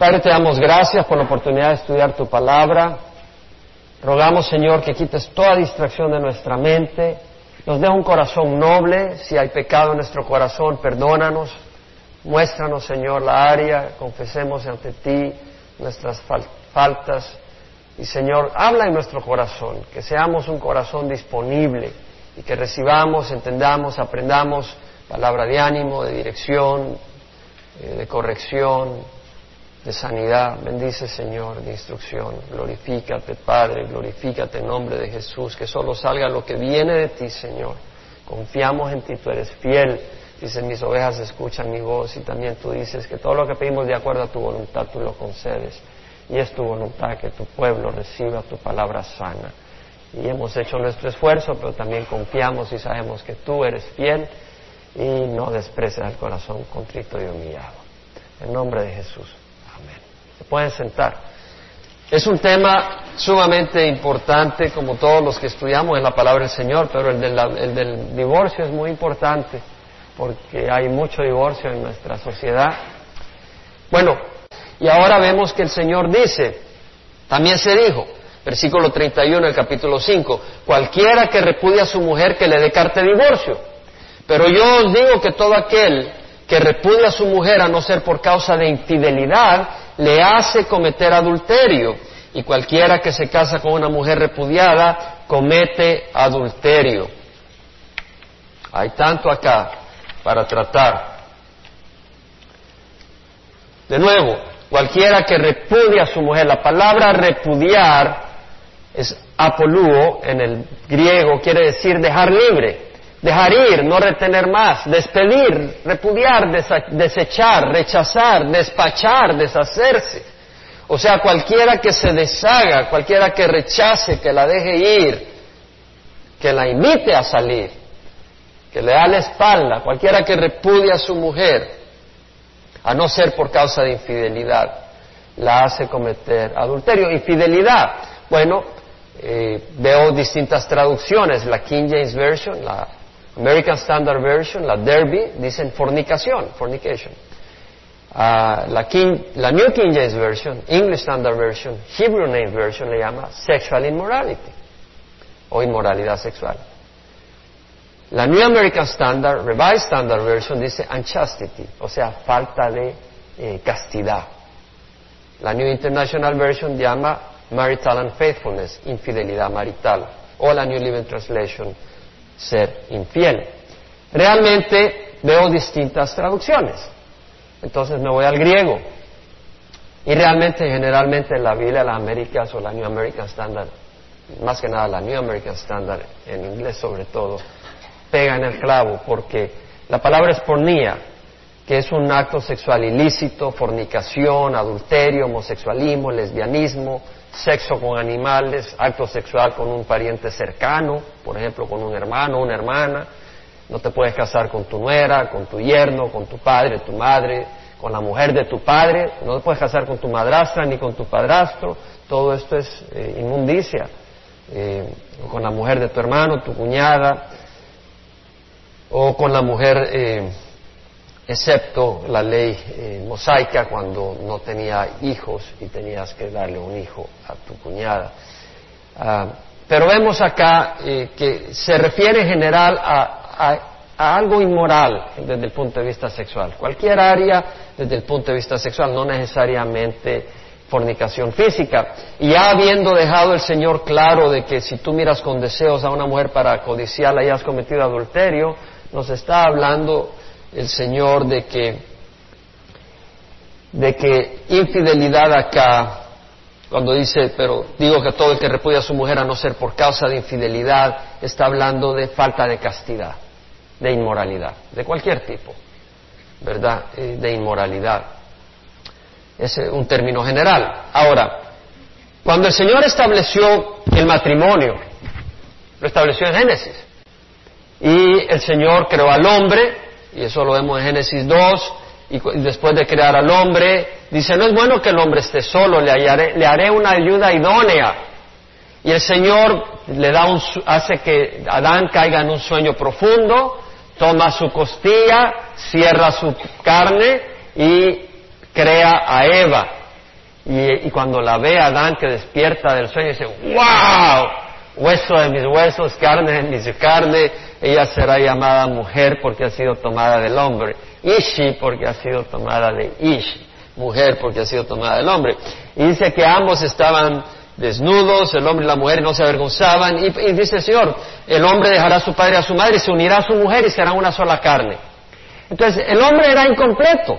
Padre, te damos gracias por la oportunidad de estudiar tu palabra. Rogamos, Señor, que quites toda distracción de nuestra mente. Nos dé un corazón noble. Si hay pecado en nuestro corazón, perdónanos. Muéstranos, Señor, la área. Confesemos ante ti nuestras faltas. Y, Señor, habla en nuestro corazón. Que seamos un corazón disponible y que recibamos, entendamos, aprendamos palabra de ánimo, de dirección, eh, de corrección de sanidad. Bendice, Señor, de instrucción. Glorifícate, Padre, glorifícate en nombre de Jesús. Que solo salga lo que viene de ti, Señor. Confiamos en ti, tú eres fiel. Dices, mis ovejas escuchan mi voz y también tú dices que todo lo que pedimos de acuerdo a tu voluntad, tú lo concedes. Y es tu voluntad que tu pueblo reciba tu palabra sana. Y hemos hecho nuestro esfuerzo, pero también confiamos y sabemos que tú eres fiel y no desprecias el corazón contrito y humillado. En nombre de Jesús pueden sentar. Es un tema sumamente importante, como todos los que estudiamos en la palabra del Señor, pero el del, divorcio es muy importante, porque hay mucho divorcio en nuestra sociedad. Bueno, y ahora vemos que el Señor dice, también se dijo, versículo 31 del capítulo 5, cualquiera que repudia a su mujer que le dé carta de divorcio. Pero yo os digo que todo aquel que repudia a su mujer a no ser por causa de infidelidad, le hace cometer adulterio. Y cualquiera que se casa con una mujer repudiada comete adulterio. Hay tanto acá para tratar. De nuevo, cualquiera que repudia a su mujer, la palabra repudiar es apolúo en el griego, quiere decir dejar libre dejar ir, no retener más, despedir, repudiar, desechar, rechazar, despachar, deshacerse. O sea, cualquiera que se deshaga, cualquiera que rechace, que la deje ir, que la invite a salir, que le da la espalda, cualquiera que repudie a su mujer, a no ser por causa de infidelidad, la hace cometer adulterio. Infidelidad, bueno, eh, veo distintas traducciones, la King James Version, la American Standard Version, la Derby, dicen fornicación, fornication. Ah, la, New King James Version, English Standard Version, Hebrew Name Version le llama sexual immorality o inmoralidad sexual. La New American Standard, Revised Standard Version dice unchastity, o sea, falta de eh, castidad. La New International Version llama marital unfaithfulness, infidelidad marital. O la New Living Translation ser infiel. Realmente veo distintas traducciones. Entonces me voy al griego. Y realmente, generalmente, la Biblia, las Américas o la New American Standard, más que nada la New American Standard, en inglés sobre todo, pega en el clavo porque la palabra es pornía, que es un acto sexual ilícito, fornicación, adulterio, homosexualismo, lesbianismo, sexo con animales, acto sexual con un pariente cercano, por ejemplo, con un hermano, una hermana. No te puedes casar con tu nuera, con tu yerno, con tu padre, tu madre, con la mujer de tu padre. No te puedes casar con tu madrastra ni con tu padrastro. Todo esto es eh, inmundicia. Eh, con la mujer de tu hermano, tu cuñada, o con la mujer eh, excepto la ley eh, mosaica cuando no tenía hijos y tenías que darle un hijo a tu cuñada. Ah, pero vemos acá eh, que se refiere en general a, algo inmoral desde el punto de vista sexual. Cualquier área desde el punto de vista sexual, no necesariamente fornicación física. Y ya habiendo dejado el Señor claro de que si tú miras con deseos a una mujer para codiciarla y has cometido adulterio, nos está hablando el Señor de que, de que infidelidad acá, cuando dice, pero digo que todo el que repudia a su mujer a no ser por causa de infidelidad, está hablando de falta de castidad, de inmoralidad, de cualquier tipo, ¿verdad? Eh, de inmoralidad. Es un término general. Ahora, cuando el Señor estableció el matrimonio, lo estableció en Génesis, y el Señor creó al hombre, y eso lo vemos en Génesis 2, y después de crear al hombre, dice, no es bueno que el hombre esté solo, le, le haré una ayuda idónea. Y el Señor le da un, hace que Adán caiga en un sueño profundo, toma su costilla, cierra su carne y crea a Eva. Y, y cuando la ve Adán que despierta del sueño, dice, ¡Wow! Hueso de mis huesos, carne de mis carne, ella será llamada mujer porque ha sido tomada del hombre. Ishi porque ha sido tomada de Ishi. Mujer porque ha sido tomada del hombre. Y dice que ambos estaban desnudos, el hombre y la mujer, no se avergonzaban. Y, y dice el Señor, el hombre dejará a su padre y a su madre se unirá a su mujer y serán una sola carne. Entonces, el hombre era incompleto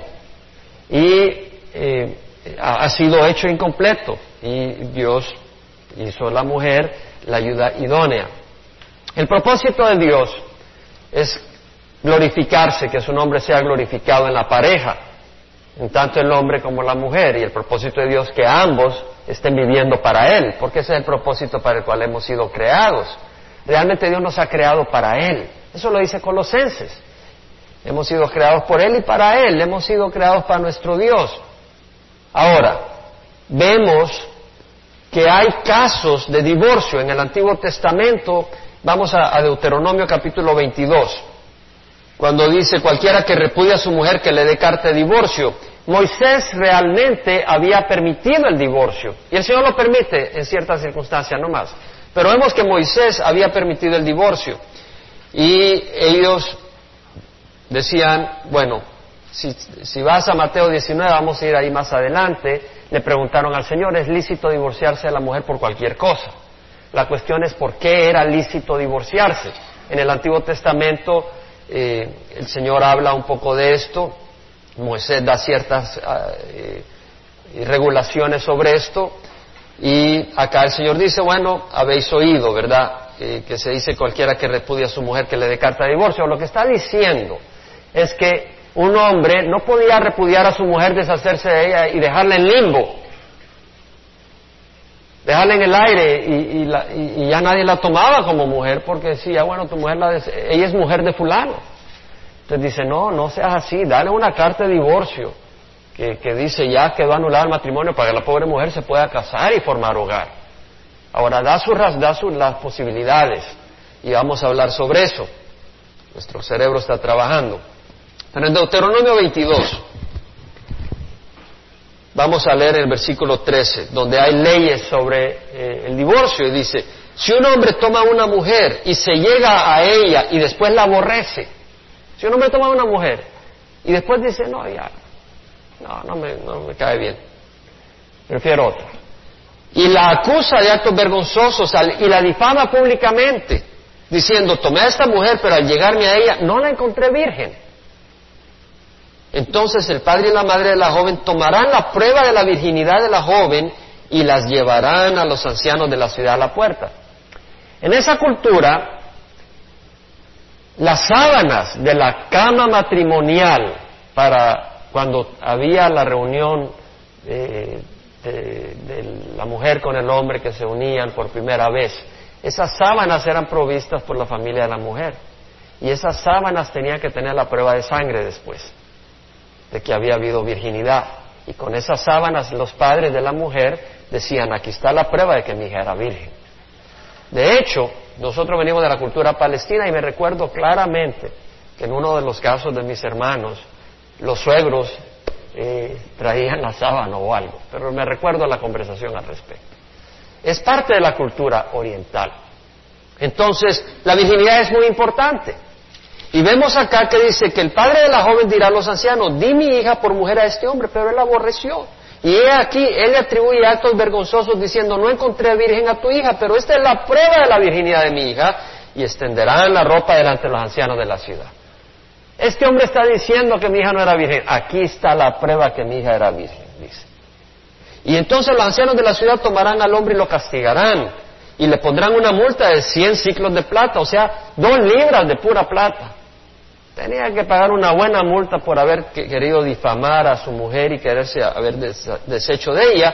y eh, ha, sido hecho incompleto y Dios hizo la mujer la ayuda idónea. El propósito de Dios es glorificarse, que su nombre sea glorificado en la pareja, en tanto el hombre como la mujer, y el propósito de Dios que ambos estén viviendo para Él, porque ese es el propósito para el cual hemos sido creados. Realmente Dios nos ha creado para Él. Eso lo dice Colosenses. Hemos sido creados por Él y para Él. Hemos sido creados para nuestro Dios. Ahora, vemos que hay casos de divorcio en el Antiguo Testamento. Vamos a, Deuteronomio capítulo 22, cuando dice cualquiera que repudia a su mujer que le dé carta de divorcio. Moisés realmente había permitido el divorcio, y el Señor lo permite en ciertas circunstancias, no más. Pero vemos que Moisés había permitido el divorcio, y ellos decían, bueno, si, si, vas a Mateo 19, vamos a ir ahí más adelante, le preguntaron al Señor, ¿es lícito divorciarse de la mujer por cualquier cosa? La cuestión es por qué era lícito divorciarse. En el Antiguo Testamento eh, el Señor habla un poco de esto, Moisés da ciertas eh, regulaciones sobre esto, y acá el Señor dice, bueno, habéis oído, ¿verdad? Eh, que se dice cualquiera que repudia a su mujer que le dé carta de divorcio. Lo que está diciendo es que un hombre no podía repudiar a su mujer, deshacerse de ella y dejarla en limbo, dejarla en el aire y, la, y, ya nadie la tomaba como mujer porque decía, bueno, tu mujer, la ella es mujer de fulano. Entonces dice, no, no seas así, dale una carta de divorcio que, dice ya quedó anulado el matrimonio para que la pobre mujer se pueda casar y formar hogar. Ahora, da, su, da su, las posibilidades y vamos a hablar sobre eso. Nuestro cerebro está trabajando. Pero en Deuteronomio 22, vamos a leer el versículo 13, donde hay leyes sobre eh, el divorcio y dice, si un hombre toma una mujer y se llega a ella y después la aborrece, si un hombre toma una mujer y después dice, no, ya, no, no me, no me cae bien, prefiero otra, y la acusa de actos vergonzosos y la difama públicamente, diciendo, tomé a esta mujer, pero al llegarme a ella no la encontré virgen. Entonces el padre y la madre de la joven tomarán la prueba de la virginidad de la joven y las llevarán a los ancianos de la ciudad a la puerta. En esa cultura, las sábanas de la cama matrimonial para cuando había la reunión de, de, de, la mujer con el hombre que se unían por primera vez, esas sábanas eran provistas por la familia de la mujer y esas sábanas tenían que tener la prueba de sangre después de que había habido virginidad. Y con esas sábanas los padres de la mujer decían, aquí está la prueba de que mi hija era virgen. De hecho, nosotros venimos de la cultura palestina y me recuerdo claramente que en uno de los casos de mis hermanos, los suegros eh, traían la sábana o algo, pero me recuerdo la conversación al respecto. Es parte de la cultura oriental. Entonces, la virginidad es muy importante. Y vemos acá que dice que el padre de la joven dirá a los ancianos, di mi hija por mujer a este hombre, pero él la aborreció. Y he aquí, él le atribuye actos vergonzosos diciendo, no encontré virgen a tu hija, pero esta es la prueba de la virginidad de mi hija, y extenderán la ropa delante de los ancianos de la ciudad. Este hombre está diciendo que mi hija no era virgen. Aquí está la prueba que mi hija era virgen, dice. Y entonces los ancianos de la ciudad tomarán al hombre y lo castigarán, y le pondrán una multa de 100 ciclos de plata, o sea, dos libras de pura plata. Tenía que pagar una buena multa por haber querido difamar a su mujer y quererse haber deshecho de ella,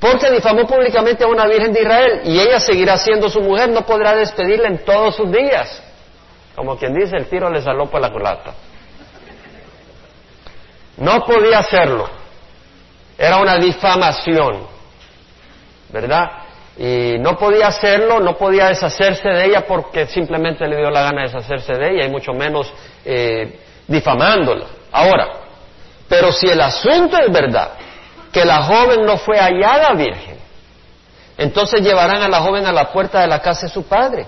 porque difamó públicamente a una virgen de Israel y ella seguirá siendo su mujer, no podrá despedirla en todos sus días. Como quien dice, el tiro le salió por la culata. No podía hacerlo. Era una difamación, ¿verdad? Y no podía hacerlo, no podía deshacerse de ella porque simplemente le dio la gana de deshacerse de ella y mucho menos eh, difamándola. Ahora, pero si el asunto es verdad que la joven no fue hallada virgen. Entonces llevarán a la joven a la puerta de la casa de su padre.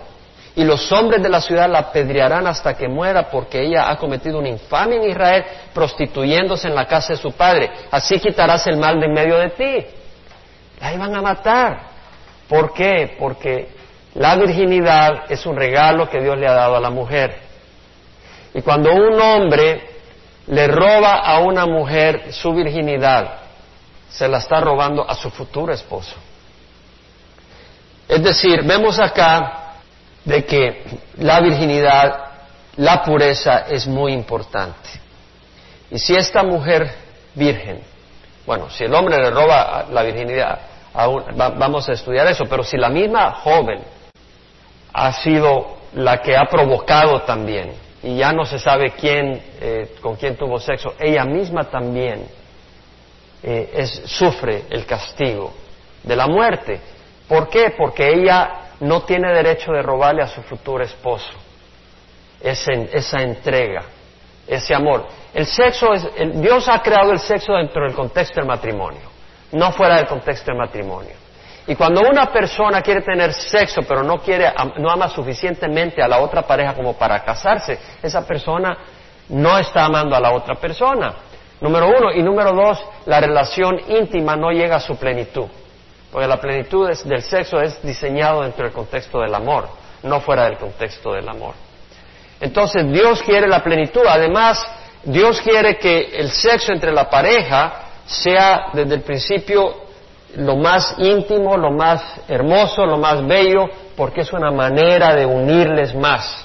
Y los hombres de la ciudad la apedrearán hasta que muera porque ella ha cometido una infamia en Israel prostituyéndose en la casa de su padre. Así quitarás el mal de en medio de ti. La iban a matar. ¿Por qué? Porque la virginidad es un regalo que Dios le ha dado a la mujer. Y cuando un hombre le roba a una mujer su virginidad, se la está robando a su futuro esposo. Es decir, vemos acá de que la virginidad, la pureza es muy importante. Y si esta mujer virgen, bueno, si el hombre le roba la virginidad, vamos a estudiar eso, pero si la misma joven ha sido la que ha provocado también, y ya no se sabe quién, eh, con quién tuvo sexo, ella misma también eh, sufre el castigo de la muerte. ¿Por qué? Porque ella no tiene derecho de robarle a su futuro esposo esa entrega, ese amor. El sexo es, Dios ha creado el sexo dentro del contexto del matrimonio, no fuera del contexto del matrimonio. Y cuando una persona quiere tener sexo pero no quiere, no ama suficientemente a la otra pareja como para casarse, esa persona no está amando a la otra persona. Número uno. Y número dos, la relación íntima no llega a su plenitud. Porque la plenitud del sexo es diseñado dentro del contexto del amor, no fuera del contexto del amor. Entonces Dios quiere la plenitud. Además, Dios quiere que el sexo entre la pareja sea desde el principio lo más íntimo, lo más hermoso, lo más bello, porque es una manera de unirles más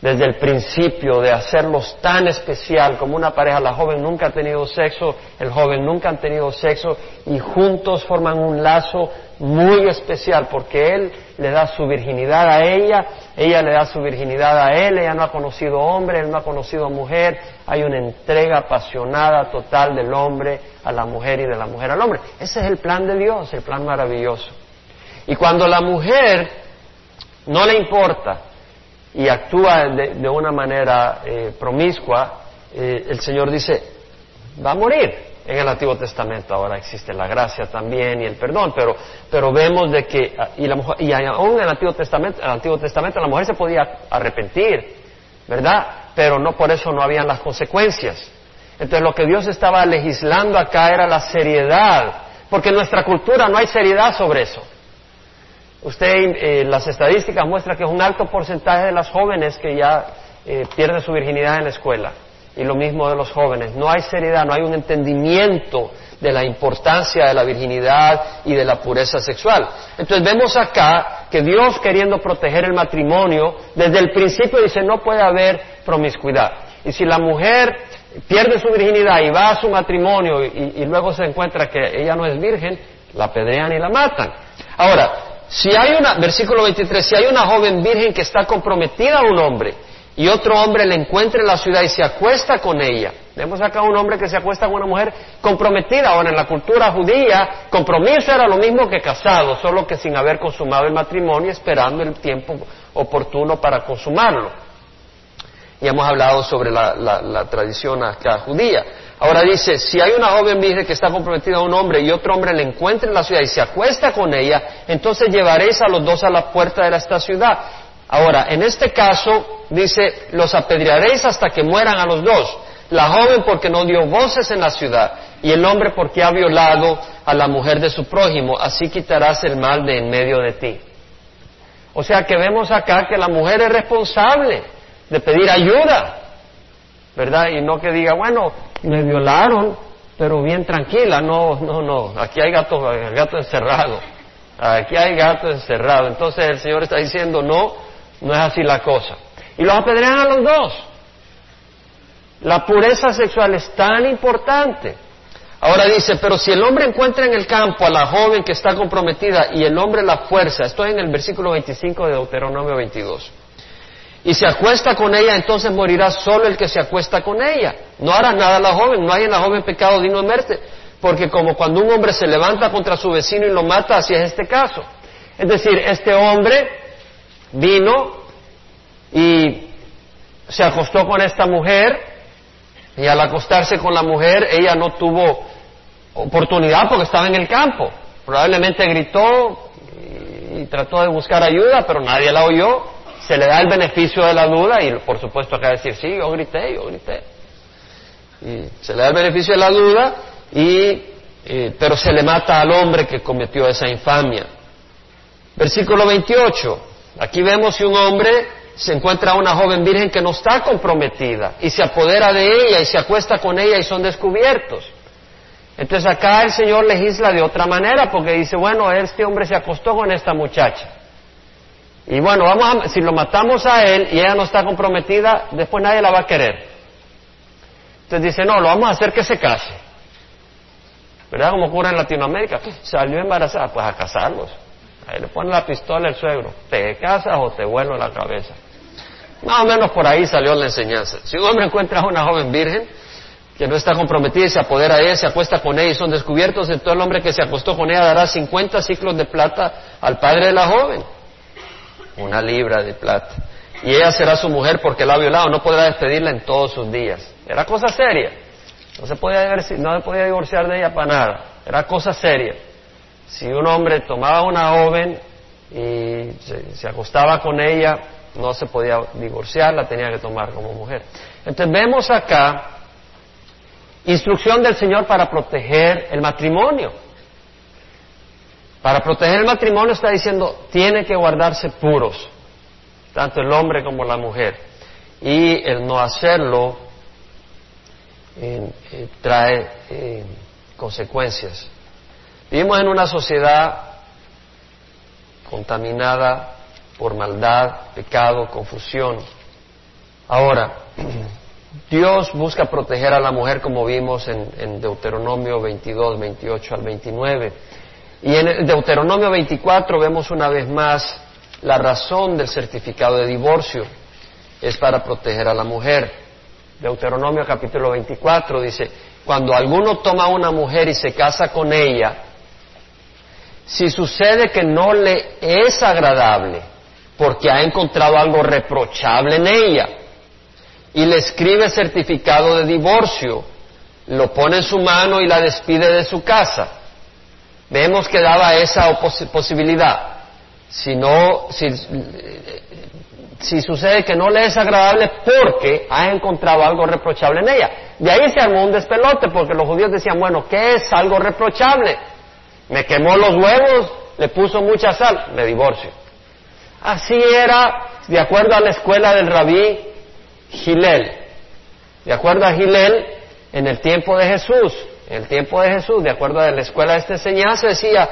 desde el principio de hacerlos tan especial como una pareja. La joven nunca ha tenido sexo, el joven nunca han tenido sexo y juntos forman un lazo muy especial porque él le da su virginidad a ella, ella le da su virginidad a él, ella no ha conocido hombre, él no ha conocido mujer, hay una entrega apasionada total del hombre a la mujer y de la mujer al hombre. Ese es el plan de Dios, el plan maravilloso. Y cuando la mujer no le importa y actúa de, una manera eh, promiscua, eh, el Señor dice, va a morir. En el Antiguo Testamento ahora existe la gracia también y el perdón, pero, pero vemos de que, y, la y aún en el Antiguo, Testamento, el Antiguo Testamento la mujer se podía arrepentir, ¿verdad? Pero no por eso no habían las consecuencias. Entonces lo que Dios estaba legislando acá era la seriedad, porque en nuestra cultura no hay seriedad sobre eso. Usted, eh, las estadísticas muestran que es un alto porcentaje de las jóvenes que ya eh, pierden su virginidad en la escuela. Y lo mismo de los jóvenes. No hay seriedad, no hay un entendimiento de la importancia de la virginidad y de la pureza sexual. Entonces vemos acá que Dios queriendo proteger el matrimonio, desde el principio dice no puede haber promiscuidad. Y si la mujer pierde su virginidad y va a su matrimonio y, y luego se encuentra que ella no es virgen, la apedrean y la matan. Ahora, si hay una, versículo 23, si hay una joven virgen que está comprometida a un hombre y otro hombre le encuentra en la ciudad y se acuesta con ella, vemos acá un hombre que se acuesta con una mujer comprometida. Ahora, en la cultura judía, compromiso era lo mismo que casado, solo que sin haber consumado el matrimonio, esperando el tiempo oportuno para consumarlo. Y hemos hablado sobre la, la tradición acá judía. Ahora dice, si hay una joven que está comprometida a un hombre y otro hombre le encuentra en la ciudad y se acuesta con ella, entonces llevaréis a los dos a la puerta de esta ciudad. Ahora, en este caso, dice, los apedrearéis hasta que mueran a los dos. La joven porque no dio voces en la ciudad y el hombre porque ha violado a la mujer de su prójimo. Así quitarás el mal de en medio de ti. O sea que vemos acá que la mujer es responsable de pedir ayuda, ¿verdad? Y no que diga, bueno, me violaron, pero bien tranquila, no, no, no, aquí hay gato, gato encerrado, aquí hay gato encerrado. Entonces el Señor está diciendo, no, no es así la cosa. Y los apedrean a los dos. La pureza sexual es tan importante. Ahora dice, pero si el hombre encuentra en el campo a la joven que está comprometida y el hombre la fuerza, esto es en el versículo 25 de Deuteronomio 22 y se acuesta con ella, entonces morirá solo el que se acuesta con ella. No hará nada la joven, no hay en la joven pecado digno de muerte, porque como cuando un hombre se levanta contra su vecino y lo mata, así es este caso. Es decir, este hombre vino y se acostó con esta mujer y al acostarse con la mujer ella no tuvo oportunidad porque estaba en el campo. Probablemente gritó y, trató de buscar ayuda, pero nadie la oyó. Se le da el beneficio de la duda y por supuesto acá decir, sí, yo grité, yo grité. Y se le da el beneficio de la duda y eh, pero se le mata al hombre que cometió esa infamia. Versículo 28. Aquí vemos si un hombre se encuentra a una joven virgen que no está comprometida y se apodera de ella y se acuesta con ella y son descubiertos. Entonces acá el Señor legisla de otra manera porque dice, bueno, este hombre se acostó con esta muchacha. Y bueno, vamos a, si lo matamos a él y ella no está comprometida, después nadie la va a querer. Entonces dice, no, lo vamos a hacer que se case. ¿Verdad? Como ocurre en Latinoamérica. Salió embarazada, pues a casarlos. Ahí le pone la pistola al suegro. ¿Te casas o te vuelo la cabeza? Más o menos por ahí salió la enseñanza. Si un hombre encuentra a una joven virgen que no está comprometida y se apodera a ella, se acuesta con ella y son descubiertos, entonces el hombre que se acostó con ella dará 50 ciclos de plata al padre de la joven. Una libra de plata. Y ella será su mujer porque la ha violado, no podrá despedirla en todos sus días. Era cosa seria. No se podía, no podía divorciar de ella para nada. Era cosa seria. Si un hombre tomaba una joven y se, acostaba con ella, no se podía divorciar, la tenía que tomar como mujer. Entonces vemos acá instrucción del Señor para proteger el matrimonio. Para proteger el matrimonio está diciendo, tiene que guardarse puros, tanto el hombre como la mujer. Y el no hacerlo eh, trae eh, consecuencias. Vivimos en una sociedad contaminada por maldad, pecado, confusión. Ahora, Dios busca proteger a la mujer como vimos en, en, Deuteronomio 22, 28 al 29. Y en Deuteronomio 24 vemos una vez más la razón del certificado de divorcio. Es para proteger a la mujer. Deuteronomio capítulo 24 dice, cuando alguno toma a una mujer y se casa con ella, si sucede que no le es agradable porque ha encontrado algo reprochable en ella y le escribe certificado de divorcio, lo pone en su mano y la despide de su casa. Vemos que daba esa posibilidad. Si no, si, si sucede que no le es agradable porque ha encontrado algo reprochable en ella. De ahí se armó un despelote porque los judíos decían, bueno, ¿qué es algo reprochable? Me quemó los huevos, le puso mucha sal, me divorcio. Así era, de acuerdo a la escuela del rabí Gilel. De acuerdo a Gilel, en el tiempo de Jesús, en el tiempo de Jesús, de acuerdo a la escuela de esta enseñanza, decía,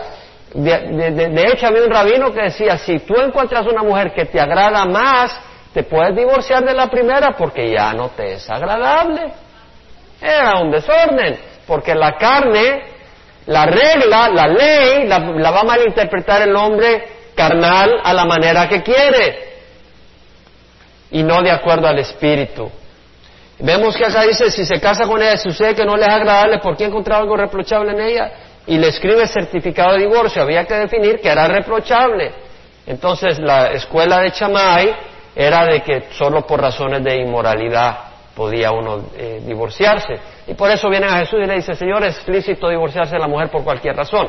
de, hecho, había un rabino que decía, si tú encuentras una mujer que te agrada más, te puedes divorciar de la primera porque ya no te es agradable. Era un desorden, porque la carne, la regla, la ley, la, la va a malinterpretar el hombre carnal a la manera que quiere y no de acuerdo al espíritu. Vemos que acá dice, si se casa con ella, sucede que no le es agradable, ¿por qué ha encontrado algo reprochable en ella? y le escribe certificado de divorcio, había que definir que era reprochable. Entonces la escuela de Chamay era de que solo por razones de inmoralidad podía uno eh, divorciarse. Y por eso viene a Jesús y le dice, Señor, es lícito divorciarse de la mujer por cualquier razón.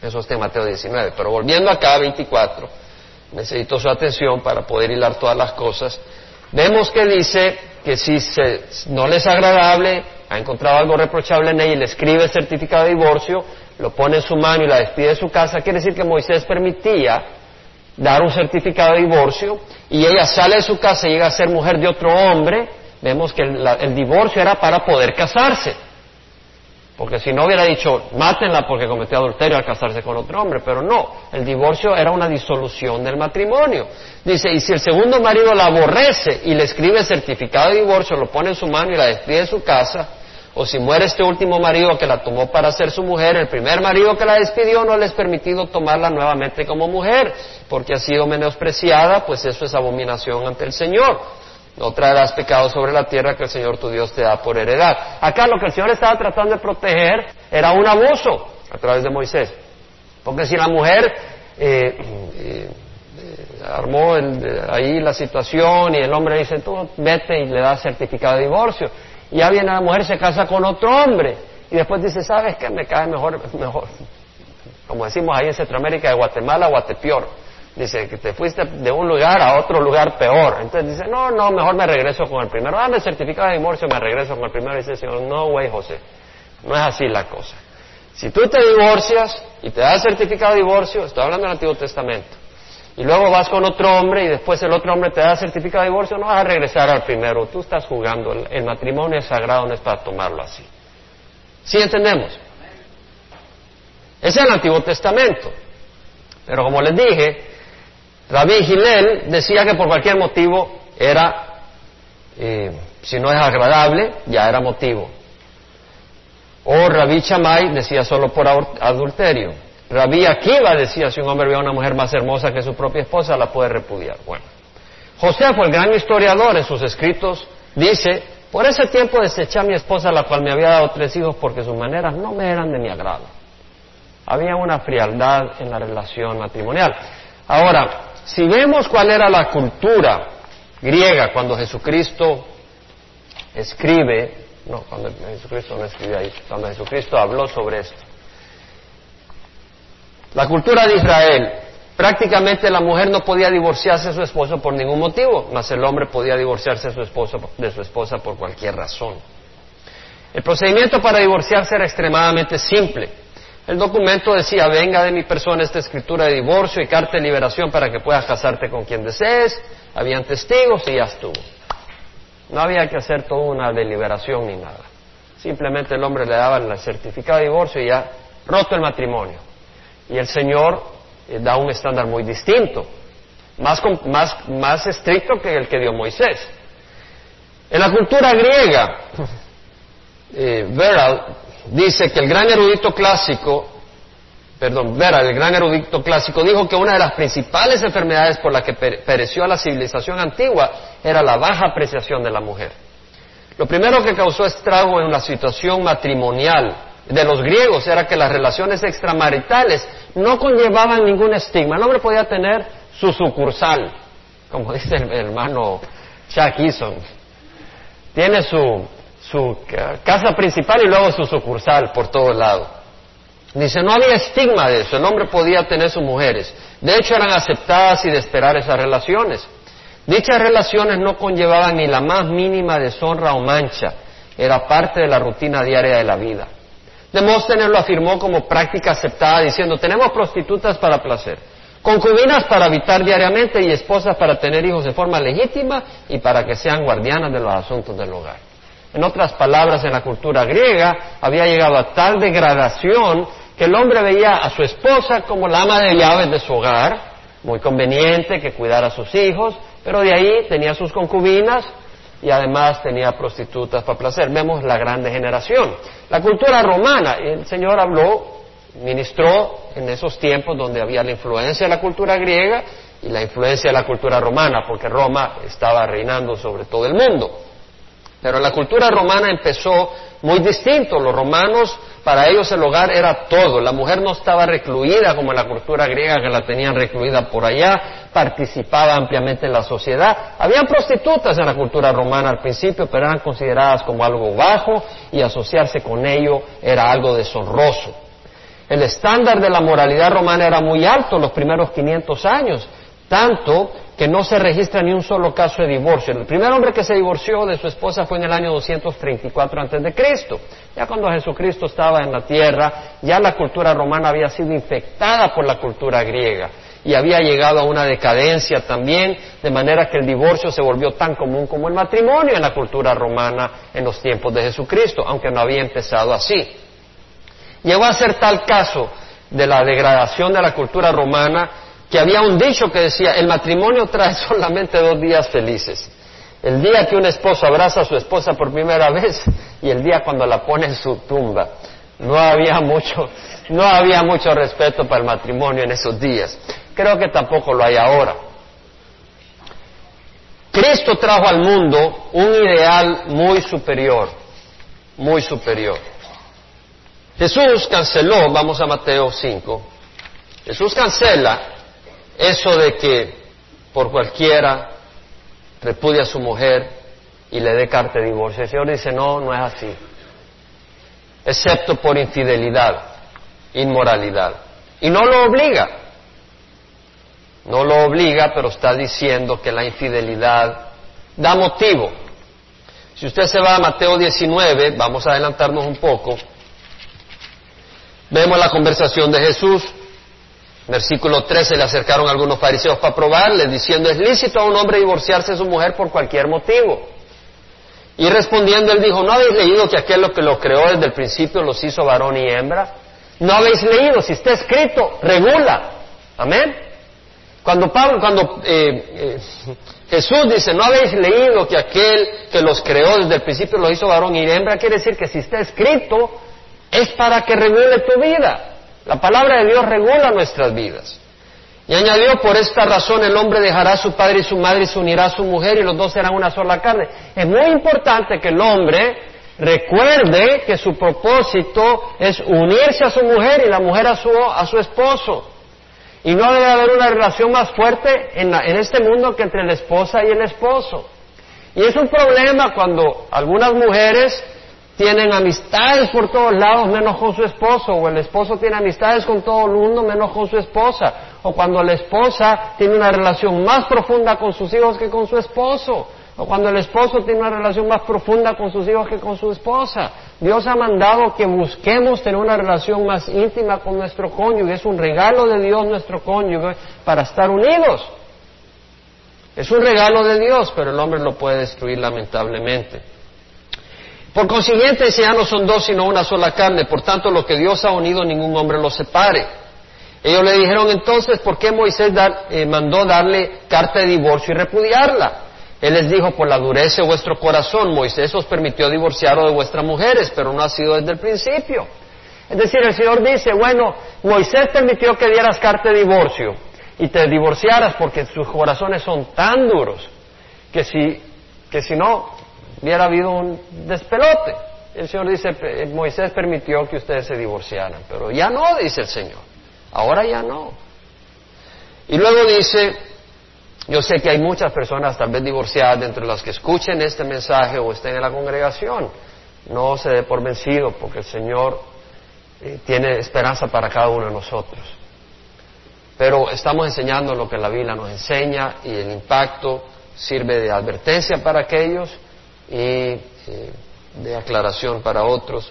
Eso está en Mateo 19. Pero volviendo acá a 24, necesito su atención para poder hilar todas las cosas. Vemos que dice que si no le es agradable, ha encontrado algo reprochable en ella y le escribe el certificado de divorcio, lo pone en su mano y la despide de su casa, quiere decir que Moisés permitía dar un certificado de divorcio y ella sale de su casa y llega a ser mujer de otro hombre, vemos que el, divorcio era para poder casarse. Porque si no hubiera dicho, mátenla porque cometió adulterio al casarse con otro hombre, pero no, el divorcio era una disolución del matrimonio. Dice, y si el segundo marido la aborrece y le escribe certificado de divorcio, lo pone en su mano y la despide de su casa, o si muere este último marido que la tomó para ser su mujer, el primer marido que la despidió no le es permitido tomarla nuevamente como mujer, porque ha sido menospreciada, pues eso es abominación ante el Señor. No traerás pecado sobre la tierra que el Señor tu Dios te da por heredad. Acá lo que el Señor estaba tratando de proteger era un abuso a través de Moisés. Porque si la mujer eh, eh, armó ahí la situación y el hombre dice, tú vete y le das certificado de divorcio, ya viene la mujer, se casa con otro hombre. y después dice, ¿sabes qué? Me cae mejor, mejor, como decimos ahí en Centroamérica, de Guatemala Guatepeor. Dice que te fuiste de un lugar a otro lugar peor. Entonces dice, no, no, mejor me regreso con el primero. Dame el certificado de divorcio, me regreso con el primero. Dice el Señor, no, güey, José, no es así la cosa. Si tú te divorcias y te das el certificado de divorcio, estoy hablando del Antiguo Testamento, y luego vas con otro hombre y después el otro hombre te da el certificado de divorcio, no vas a regresar al primero. Tú estás jugando. El, matrimonio es sagrado, no es para tomarlo así. ¿Sí entendemos? Ese es el Antiguo Testamento. Pero como les dije, Rabí Gilel decía que por cualquier motivo era, eh, si no es agradable, ya era motivo. O Rabí Chamay decía solo por adulterio. Rabí Akiva decía si un hombre ve a una mujer más hermosa que su propia esposa, la puede repudiar. Bueno, José fue el gran historiador en sus escritos, dice, por ese tiempo deseché a mi esposa, la cual me había dado tres hijos, porque sus maneras no me eran de mi agrado. Había una frialdad en la relación matrimonial. Ahora, si vemos cuál era la cultura griega cuando Jesucristo escribe, no, cuando Jesucristo no escribió ahí, cuando Jesucristo habló sobre esto. La cultura de Israel, prácticamente la mujer no podía divorciarse de su esposo por ningún motivo, mas el hombre podía divorciarse su, esposo, de su esposa por cualquier razón. El procedimiento para divorciarse era extremadamente simple. El documento decía, venga de mi persona esta escritura de divorcio y carta de liberación para que puedas casarte con quien desees. Habían testigos y ya estuvo. No había que hacer toda una deliberación ni nada. Simplemente el hombre le daba el certificado de divorcio y ya roto el matrimonio. Y el Señor eh, da un estándar muy distinto, más, más, más estricto que el que dio Moisés. En la cultura griega, eh, dice que el gran erudito clásico, perdón, Vera, el gran erudito clásico, dijo que una de las principales enfermedades por las que pereció a la civilización antigua era la baja apreciación de la mujer. Lo primero que causó estrago en la situación matrimonial de los griegos era que las relaciones extramaritales no conllevaban ningún estigma. El hombre podía tener su sucursal, como dice el hermano Chuck Eason. Tiene su, su casa principal y luego su sucursal por todo el lado. Dice, no había estigma de eso, el hombre podía tener sus mujeres. De hecho, eran aceptadas y de esperar esas relaciones. Dichas relaciones no conllevaban ni la más mínima deshonra o mancha, era parte de la rutina diaria de la vida. Demóstenes lo afirmó como práctica aceptada, diciendo, tenemos prostitutas para placer, concubinas para habitar diariamente y esposas para tener hijos de forma legítima y para que sean guardianas de los asuntos del hogar. En otras palabras, en la cultura griega había llegado a tal degradación que el hombre veía a su esposa como la ama de llaves de su hogar, muy conveniente que cuidara a sus hijos, pero de ahí tenía sus concubinas y además tenía prostitutas para placer. Vemos la gran degeneración. La cultura romana, el Señor habló, ministró en esos tiempos donde había la influencia de la cultura griega y la influencia de la cultura romana, porque Roma estaba reinando sobre todo el mundo. Pero la cultura romana empezó muy distinto. Los romanos, para ellos el hogar era todo. La mujer no estaba recluida como en la cultura griega que la tenían recluida por allá, participaba ampliamente en la sociedad. Habían prostitutas en la cultura romana al principio, pero eran consideradas como algo bajo y asociarse con ello era algo deshonroso. El estándar de la moralidad romana era muy alto los primeros 500 años, tanto que no se registra ni un solo caso de divorcio. El primer hombre que se divorció de su esposa fue en el año 234 antes de Cristo. Ya cuando Jesucristo estaba en la tierra, ya la cultura romana había sido infectada por la cultura griega y había llegado a una decadencia también, de manera que el divorcio se volvió tan común como el matrimonio en la cultura romana en los tiempos de Jesucristo, aunque no había empezado así. Llegó a ser tal caso de la degradación de la cultura romana que había un dicho que decía, el matrimonio trae solamente dos días felices. El día que un esposo abraza a su esposa por primera vez y el día cuando la pone en su tumba. No había mucho, no había mucho respeto para el matrimonio en esos días. Creo que tampoco lo hay ahora. Cristo trajo al mundo un ideal muy superior, muy superior. Jesús canceló, vamos a Mateo 5, Jesús cancela eso de que por cualquiera repudia a su mujer y le dé carta de divorcio. El Señor dice, no, no es así. excepto por infidelidad, inmoralidad. Y no lo obliga. No lo obliga, pero está diciendo que la infidelidad da motivo. Si usted se va a Mateo 19, vamos a adelantarnos un poco, vemos la conversación de Jesús. Versículo 13, le acercaron algunos fariseos para probarle, diciendo, ¿es lícito a un hombre divorciarse de su mujer por cualquier motivo? Y respondiendo él dijo, ¿no habéis leído que aquel que lo creó desde el principio los hizo varón y hembra? ¿No habéis leído? Si está escrito, regula. Amén. Cuando, Pablo, cuando eh, eh, Jesús dice, ¿no habéis leído que aquel que los creó desde el principio los hizo varón y hembra? Quiere decir que si está escrito, es para que regule tu vida. La palabra de Dios regula nuestras vidas. Y añadió, por esta razón el hombre dejará a su padre y su madre y se unirá a su mujer y los dos serán una sola carne. Es muy importante que el hombre recuerde que su propósito es unirse a su mujer y la mujer a su, a su esposo. Y no debe haber una relación más fuerte en, en este mundo que entre la esposa y el esposo. Y es un problema cuando algunas mujeres tienen amistades por todos lados menos con su esposo, o el esposo tiene amistades con todo el mundo menos con su esposa, o cuando la esposa tiene una relación más profunda con sus hijos que con su esposo, o cuando el esposo tiene una relación más profunda con sus hijos que con su esposa. Dios ha mandado que busquemos tener una relación más íntima con nuestro cónyuge, es un regalo de Dios nuestro cónyuge para estar unidos. Es un regalo de Dios, pero el hombre lo puede destruir lamentablemente. Por consiguiente, ya no son dos sino una sola carne, por tanto lo que Dios ha unido ningún hombre lo separe. Ellos le dijeron entonces, ¿por qué Moisés eh, mandó darle carta de divorcio y repudiarla? Él les dijo, por la dureza de vuestro corazón, Moisés os permitió divorciaros de vuestras mujeres, pero no ha sido desde el principio. Es decir, el Señor dice, bueno, Moisés permitió que dieras carta de divorcio y te divorciaras porque sus corazones son tan duros que si, que si no, hubiera habido un despelote. El Señor dice, Moisés permitió que ustedes se divorciaran, pero ya no, dice el Señor. Ahora ya no. Y luego dice, yo sé que hay muchas personas tal vez divorciadas dentro de las que escuchen este mensaje o estén en la congregación. No se dé por vencido porque el Señor eh, tiene esperanza para cada uno de nosotros. Pero estamos enseñando lo que la Biblia nos enseña y el impacto sirve de advertencia para aquellos y eh, de aclaración para otros,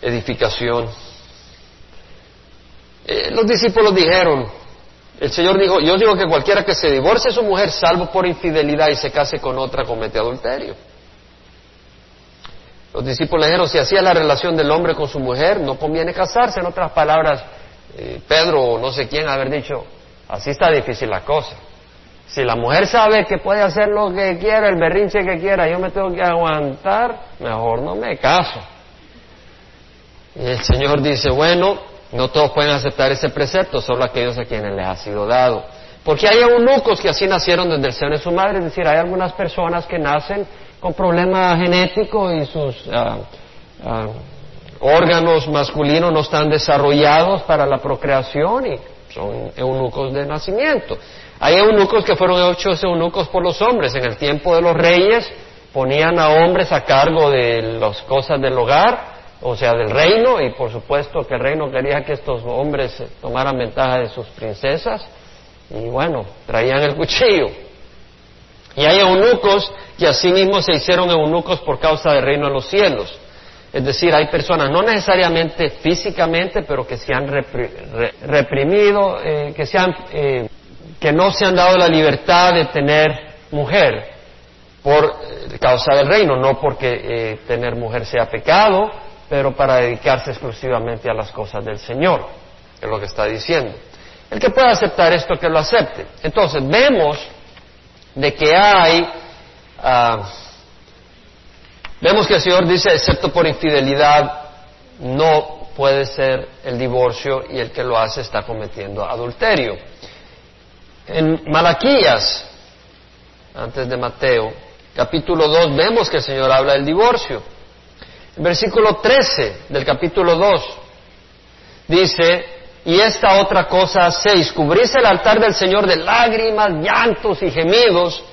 edificación. Eh, los discípulos dijeron, el Señor dijo, yo digo que cualquiera que se divorcie de su mujer, salvo por infidelidad y se case con otra, comete adulterio. Los discípulos dijeron, si hacía la relación del hombre con su mujer, no conviene casarse. En otras palabras, eh, Pedro o no sé quién haber dicho, así está difícil la cosa. Si la mujer sabe que puede hacer lo que quiera, el berrinche que quiera, yo me tengo que aguantar, mejor no me caso. Y el Señor dice, bueno, no todos pueden aceptar ese precepto, solo aquellos a quienes les ha sido dado. Porque hay eunucos que así nacieron desde el seno de su madre, es decir, hay algunas personas que nacen con problemas genéticos y sus ah, ah, órganos masculinos no están desarrollados para la procreación y son eunucos de nacimiento. Hay eunucos que fueron hechos eunucos por los hombres. En el tiempo de los reyes ponían a hombres a cargo de las cosas del hogar, o sea, del reino, y por supuesto que el reino quería que estos hombres tomaran ventaja de sus princesas, y bueno, traían el cuchillo. Y hay eunucos que asimismo se hicieron eunucos por causa del reino de los cielos. Es decir, hay personas, no necesariamente físicamente, pero que se han reprimido, eh, que se han eh, que no se han dado la libertad de tener mujer por eh, causa del reino, no porque eh, tener mujer sea pecado, pero para dedicarse exclusivamente a las cosas del Señor, es lo que está diciendo. El que pueda aceptar esto, que lo acepte. Entonces, vemos de que hay, ah, vemos que el Señor dice, excepto por infidelidad, no puede ser el divorcio y el que lo hace está cometiendo adulterio. En Malaquías, antes de Mateo, capítulo 2, vemos que el Señor habla del divorcio. En versículo 13 del capítulo 2 dice, y esta otra cosa hacéis, cubrís el altar del Señor de lágrimas, llantos y gemidos,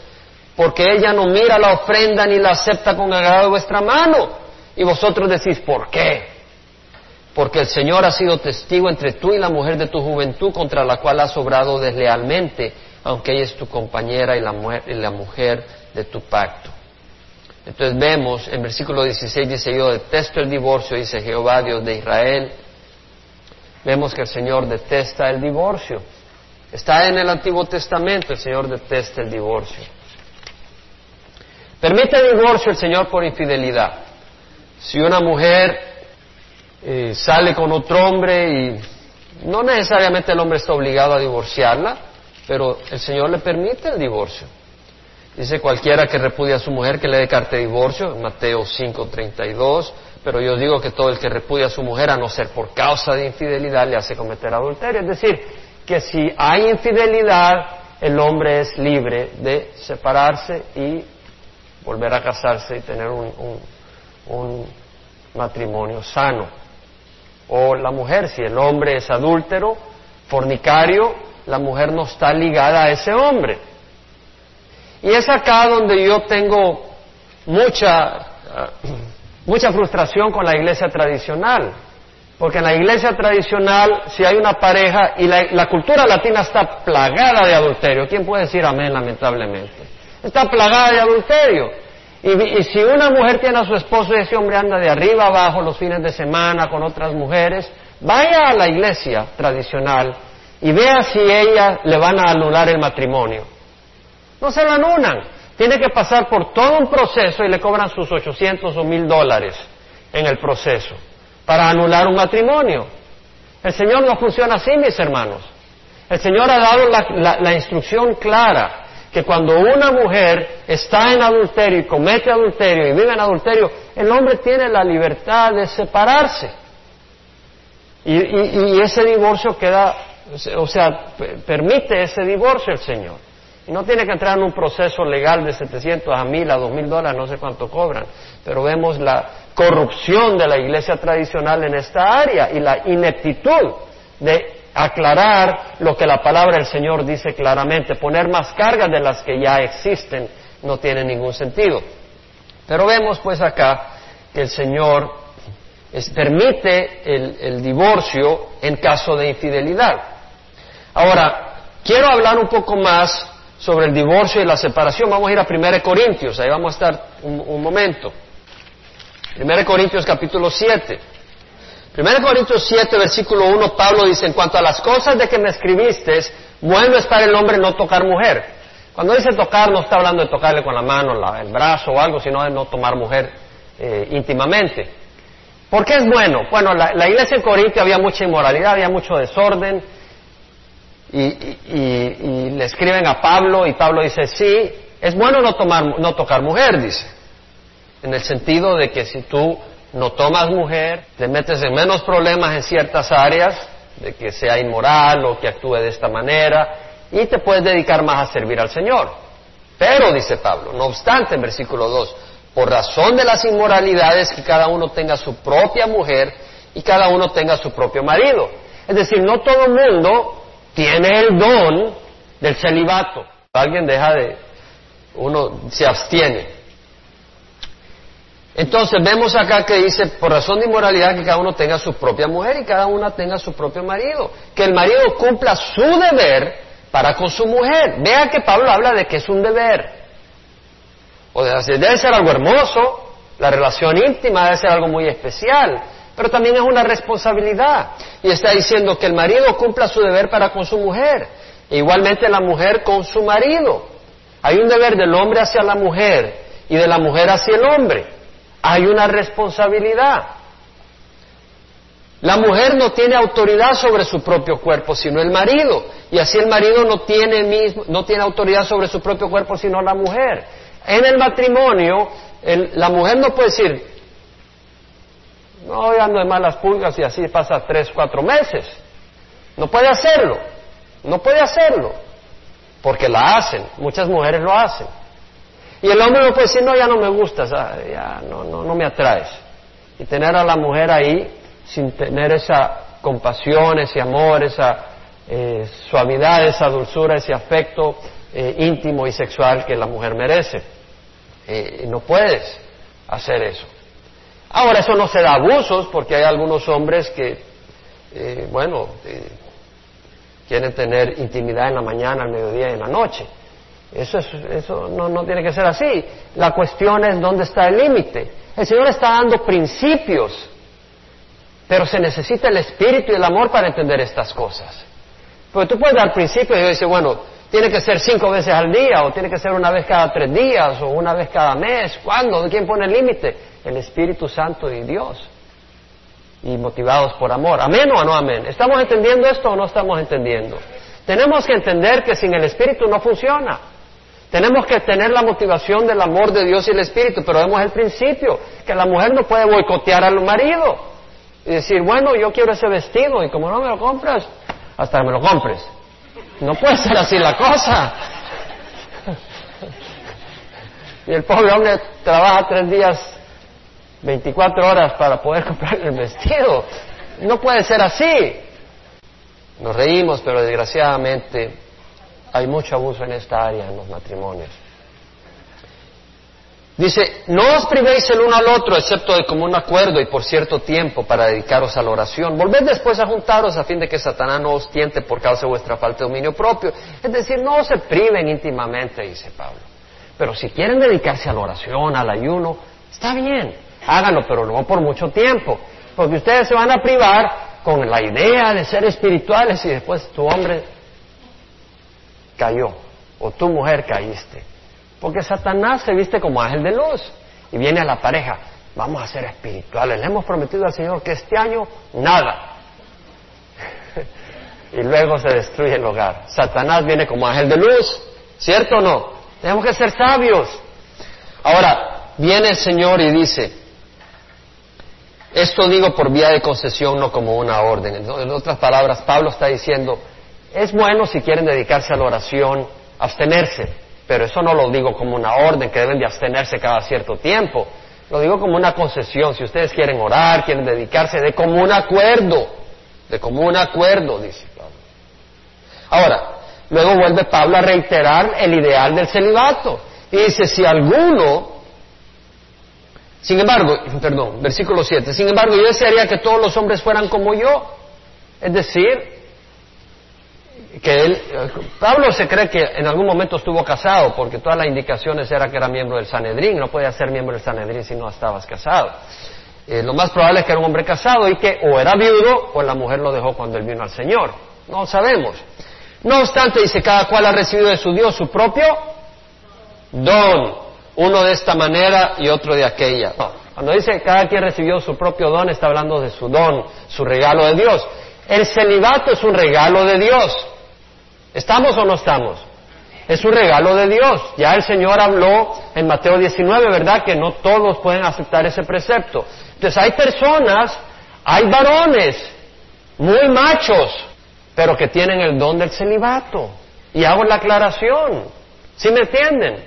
porque ella no mira la ofrenda ni la acepta con agrado de vuestra mano, Y vosotros decís, ¿por qué? Porque el Señor ha sido testigo entre tú y la mujer de tu juventud contra la cual has obrado deslealmente, aunque ella es tu compañera y la mujer, de tu pacto. Entonces vemos en versículo 16 dice yo detesto el divorcio, dice Jehová Dios de Israel. Vemos que el Señor detesta el divorcio. Está en el Antiguo Testamento, el Señor detesta el divorcio. Permite el divorcio el Señor por infidelidad. Si una mujer eh, sale con otro hombre y no necesariamente el hombre está obligado a divorciarla, pero el Señor le permite el divorcio. Dice cualquiera que repudia a su mujer que le dé carta de divorcio, Mateo 5:32, pero yo digo que todo el que repudia a su mujer, a no ser por causa de infidelidad, le hace cometer adulterio. Es decir, que si hay infidelidad, el hombre es libre de separarse y volver a casarse y tener un, matrimonio sano. O la mujer, si el hombre es adúltero, fornicario, la mujer no está ligada a ese hombre. Y es acá donde yo tengo mucha, mucha frustración con la iglesia tradicional. Porque en la iglesia tradicional, si hay una pareja, y la, cultura latina está plagada de adulterio, ¿quién puede decir amén lamentablemente? Está plagada de adulterio. Y, si una mujer tiene a su esposo y ese hombre anda de arriba abajo los fines de semana con otras mujeres, vaya a la iglesia tradicional y vea si ella le van a anular el matrimonio. No se lo anulan. Tiene que pasar por todo un proceso y le cobran sus 800 o 1000 dólares en el proceso para anular un matrimonio. El Señor no funciona así, mis hermanos. El Señor ha dado la, instrucción clara que cuando una mujer está en adulterio y comete adulterio y vive en adulterio, el hombre tiene la libertad de separarse. Y, ese divorcio queda, o sea, permite ese divorcio el Señor. Y no tiene que entrar en un proceso legal de 700 a 1000 a 2000 dólares, no sé cuánto cobran. Pero vemos la, corrupción de la iglesia tradicional en esta área y la ineptitud de aclarar lo que la palabra del Señor dice claramente. Poner más cargas de las que ya existen no tiene ningún sentido. Pero vemos pues acá que el Señor permite el, divorcio en caso de infidelidad. Ahora, quiero hablar un poco más sobre el divorcio y la separación. Vamos a ir a 1 Corintios, ahí vamos a estar un momento. 1 Corintios capítulo 7. 1 Corintios 7, versículo 1, Pablo dice, en cuanto a las cosas de que me escribiste, bueno es para el hombre no tocar mujer. Cuando dice tocar, no está hablando de tocarle con la mano, el brazo o algo, sino de no tomar mujer eh, íntimamente. ¿Por qué es bueno? Bueno, la, iglesia en Corinto había mucha inmoralidad, había mucho desorden, y, y, le escriben a Pablo, y Pablo dice, sí, es bueno no, tomar, no tocar mujer, dice en el sentido de que si tú no tomas mujer, te metes en menos problemas en ciertas áreas, de que sea inmoral o que actúe de esta manera, y te puedes dedicar más a servir al Señor. Pero, dice Pablo, no obstante, en versículo 2, por razón de las inmoralidades, que cada uno tenga su propia mujer y cada uno tenga su propio marido. Es decir, no todo el mundo tiene el don del celibato. Alguien deja de, uno se abstiene. Entonces vemos acá que dice, por razón de inmoralidad, que cada uno tenga su propia mujer y cada una tenga su propio marido. Que el marido cumpla su deber para con su mujer. Vea que Pablo habla de que es un deber. O de, debe ser algo hermoso, la relación íntima debe ser algo muy especial, pero también es una responsabilidad. Y está diciendo que el marido cumpla su deber para con su mujer. E igualmente la mujer con su marido. Hay un deber del hombre hacia la mujer y de la mujer hacia el hombre. Hay una responsabilidad. La mujer no tiene autoridad sobre su propio cuerpo, sino el marido. Y así el marido no tiene, mismo, no tiene autoridad sobre su propio cuerpo, sino la mujer. En el matrimonio, la mujer no puede decir, no, ya ando de malas pulgas y así pasa tres, cuatro meses. No puede hacerlo. No puede hacerlo. Porque la hacen. Muchas mujeres lo hacen. Y el hombre no puede decir, no, ya no me gustas, ya no, no, no me atraes. Y tener a la mujer ahí sin tener esa compasión, ese amor, esa eh, suavidad, esa dulzura, ese afecto eh, íntimo y sexual que la mujer merece. Eh, no puedes hacer eso. Ahora, eso no se da abusos porque hay algunos hombres que, eh, bueno, quieren tener intimidad en la mañana, al mediodía y en la noche. Eso, es, eso no, tiene que ser así. La cuestión es dónde está el límite. El Señor está dando principios, pero se necesita el espíritu y el amor para entender estas cosas. Porque tú puedes dar principios y decir, bueno, tiene que ser cinco veces al día, o tiene que ser una vez cada tres días, o una vez cada mes. ¿Cuándo? ¿Quién pone el límite? El Espíritu Santo y Dios. Y motivados por amor. ¿Amén o no amén? ¿Estamos entendiendo esto o no estamos entendiendo? Tenemos que entender que sin el Espíritu no funciona. Tenemos que tener la motivación del amor de Dios y el Espíritu, pero vemos el principio, que la mujer no puede boicotear al marido y decir, bueno, yo quiero ese vestido y como no me lo compras, hasta que me lo compres. No puede ser así la cosa. Y el pobre hombre trabaja tres días, 24 horas para poder comprar el vestido. No puede ser así. Nos reímos, pero desgraciadamente hay mucho abuso en esta área en los matrimonios. Dice, no os privéis el uno al otro, excepto de común acuerdo y por cierto tiempo para dedicaros a la oración. Volved después a juntaros a fin de que Satanás no os tiente por causa de vuestra falta de dominio propio. Es decir, no se priven íntimamente, dice Pablo. Pero si quieren dedicarse a la oración, al ayuno, está bien, háganlo, pero no por mucho tiempo. Porque ustedes se van a privar con la idea de ser espirituales y después tu hombre cayó o tu mujer caíste. Porque Satanás se viste como ángel de luz y viene a la pareja, vamos a ser espirituales, le hemos prometido al Señor que este año nada. y luego se destruye el hogar. Satanás viene como ángel de luz, ¿cierto o no? Tenemos que ser sabios. Ahora, viene el Señor y dice, esto digo por vía de concesión, no como una orden. En otras palabras, Pablo está diciendo, es bueno si quieren dedicarse a la oración, abstenerse, pero eso no lo digo como una orden que deben de abstenerse cada cierto tiempo. Lo digo como una concesión. Si ustedes quieren orar, quieren dedicarse de común acuerdo, de común acuerdo, dice Pablo. Ahora, luego vuelve Pablo a reiterar el ideal del celibato. Y dice, si alguno, sin embargo, perdón, versículo 7, sin embargo yo desearía que todos los hombres fueran como yo. Es decir, que él, Pablo se cree que en algún momento estuvo casado, porque todas las indicaciones era que era miembro del Sanedrín, no podía ser miembro del Sanedrín si no estabas casado. Eh, lo más probable es que era un hombre casado y que o era viudo o la mujer lo dejó cuando él vino al Señor. No sabemos. No obstante, dice, cada cual ha recibido de su Dios su propio don, uno de esta manera y otro de aquella. Cuando dice cada quien recibió su propio don, está hablando de su don, su regalo de Dios. El celibato es un regalo de Dios. ¿Estamos o no estamos? Es un regalo de Dios. Ya el Señor habló en Mateo 19, ¿verdad? Que no todos pueden aceptar ese precepto. Entonces hay personas, hay varones, muy machos, pero que tienen el don del celibato. Y hago la aclaración. ¿Sí me entienden?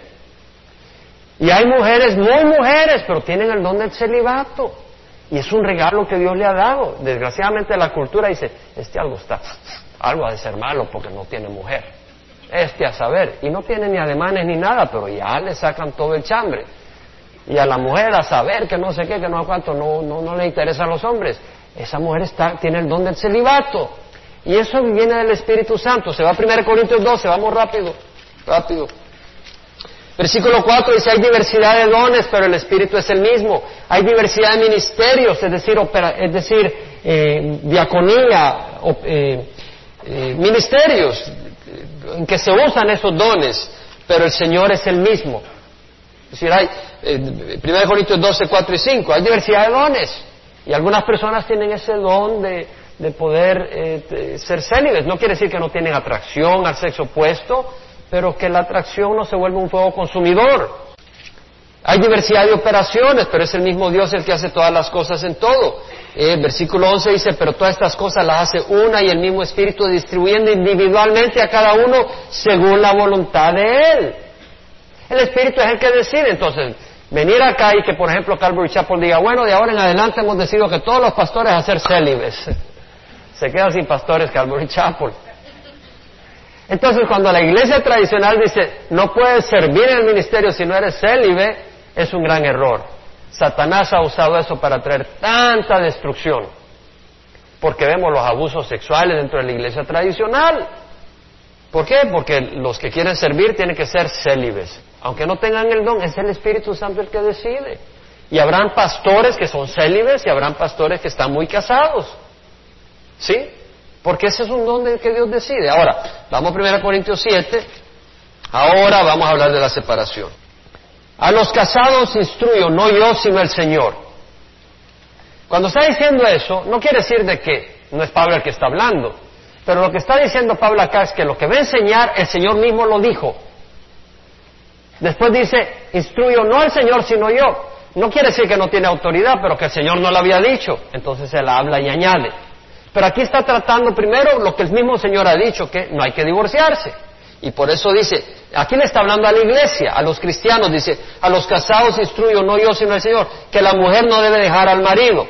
Y hay mujeres, muy mujeres, pero tienen el don del celibato. Y es un regalo que Dios le ha dado. Desgraciadamente la cultura dice, este algo está algo ha de ser malo porque no tiene mujer. Este a saber, y no tiene ni ademanes ni nada, pero ya le sacan todo el chambre. Y a la mujer a saber que no sé qué, que no sé cuánto, no, no, no le interesan los hombres. Esa mujer está, tiene el don del celibato. Y eso viene del Espíritu Santo. Se va a 1 Corintios 12, vamos rápido, rápido. Versículo 4 dice, hay diversidad de dones, pero el Espíritu es el mismo. Hay diversidad de ministerios, es decir, es decir eh, diaconía, eh, eh, ministerios en que se usan esos dones, pero el Señor es el mismo. Es decir, hay, eh, 1 Corintios 12, 4 y 5, hay diversidad de dones. Y algunas personas tienen ese don de, de poder eh, ser célibes. No quiere decir que no tienen atracción al sexo opuesto, pero que la atracción no se vuelve un fuego consumidor. Hay diversidad de operaciones, pero es el mismo Dios el que hace todas las cosas en todo. Eh, versículo 11 dice, pero todas estas cosas las hace una y el mismo Espíritu distribuyendo individualmente a cada uno según la voluntad de Él. El Espíritu es el que decide. Entonces, venir acá y que, por ejemplo, Calvary Chapel diga, bueno, de ahora en adelante hemos decidido que todos los pastores a ser célibes. Se quedan sin pastores Calvary Chapel. Entonces, cuando la iglesia tradicional dice, no puedes servir en el ministerio si no eres célibe, es un gran error. Satanás ha usado eso para traer tanta destrucción, porque vemos los abusos sexuales dentro de la iglesia tradicional. ¿Por qué? Porque los que quieren servir tienen que ser célibes. Aunque no tengan el don, es el Espíritu Santo el que decide. Y habrán pastores que son célibes y habrán pastores que están muy casados. ¿Sí? Porque ese es un don del que Dios decide. Ahora, vamos a 1 Corintios 7. Ahora vamos a hablar de la separación. A los casados instruyo, no yo, sino el Señor. Cuando está diciendo eso, no quiere decir de que no es Pablo el que está hablando. Pero lo que está diciendo Pablo acá es que lo que va a enseñar, el Señor mismo lo dijo. Después dice, instruyo no el Señor, sino yo. No quiere decir que no tiene autoridad, pero que el Señor no lo había dicho. Entonces él habla y añade. Pero aquí está tratando primero lo que el mismo Señor ha dicho, que no hay que divorciarse. Y por eso dice, aquí le está hablando a la iglesia, a los cristianos, dice, a los casados instruyo, no yo, sino el Señor, que la mujer no debe dejar al marido.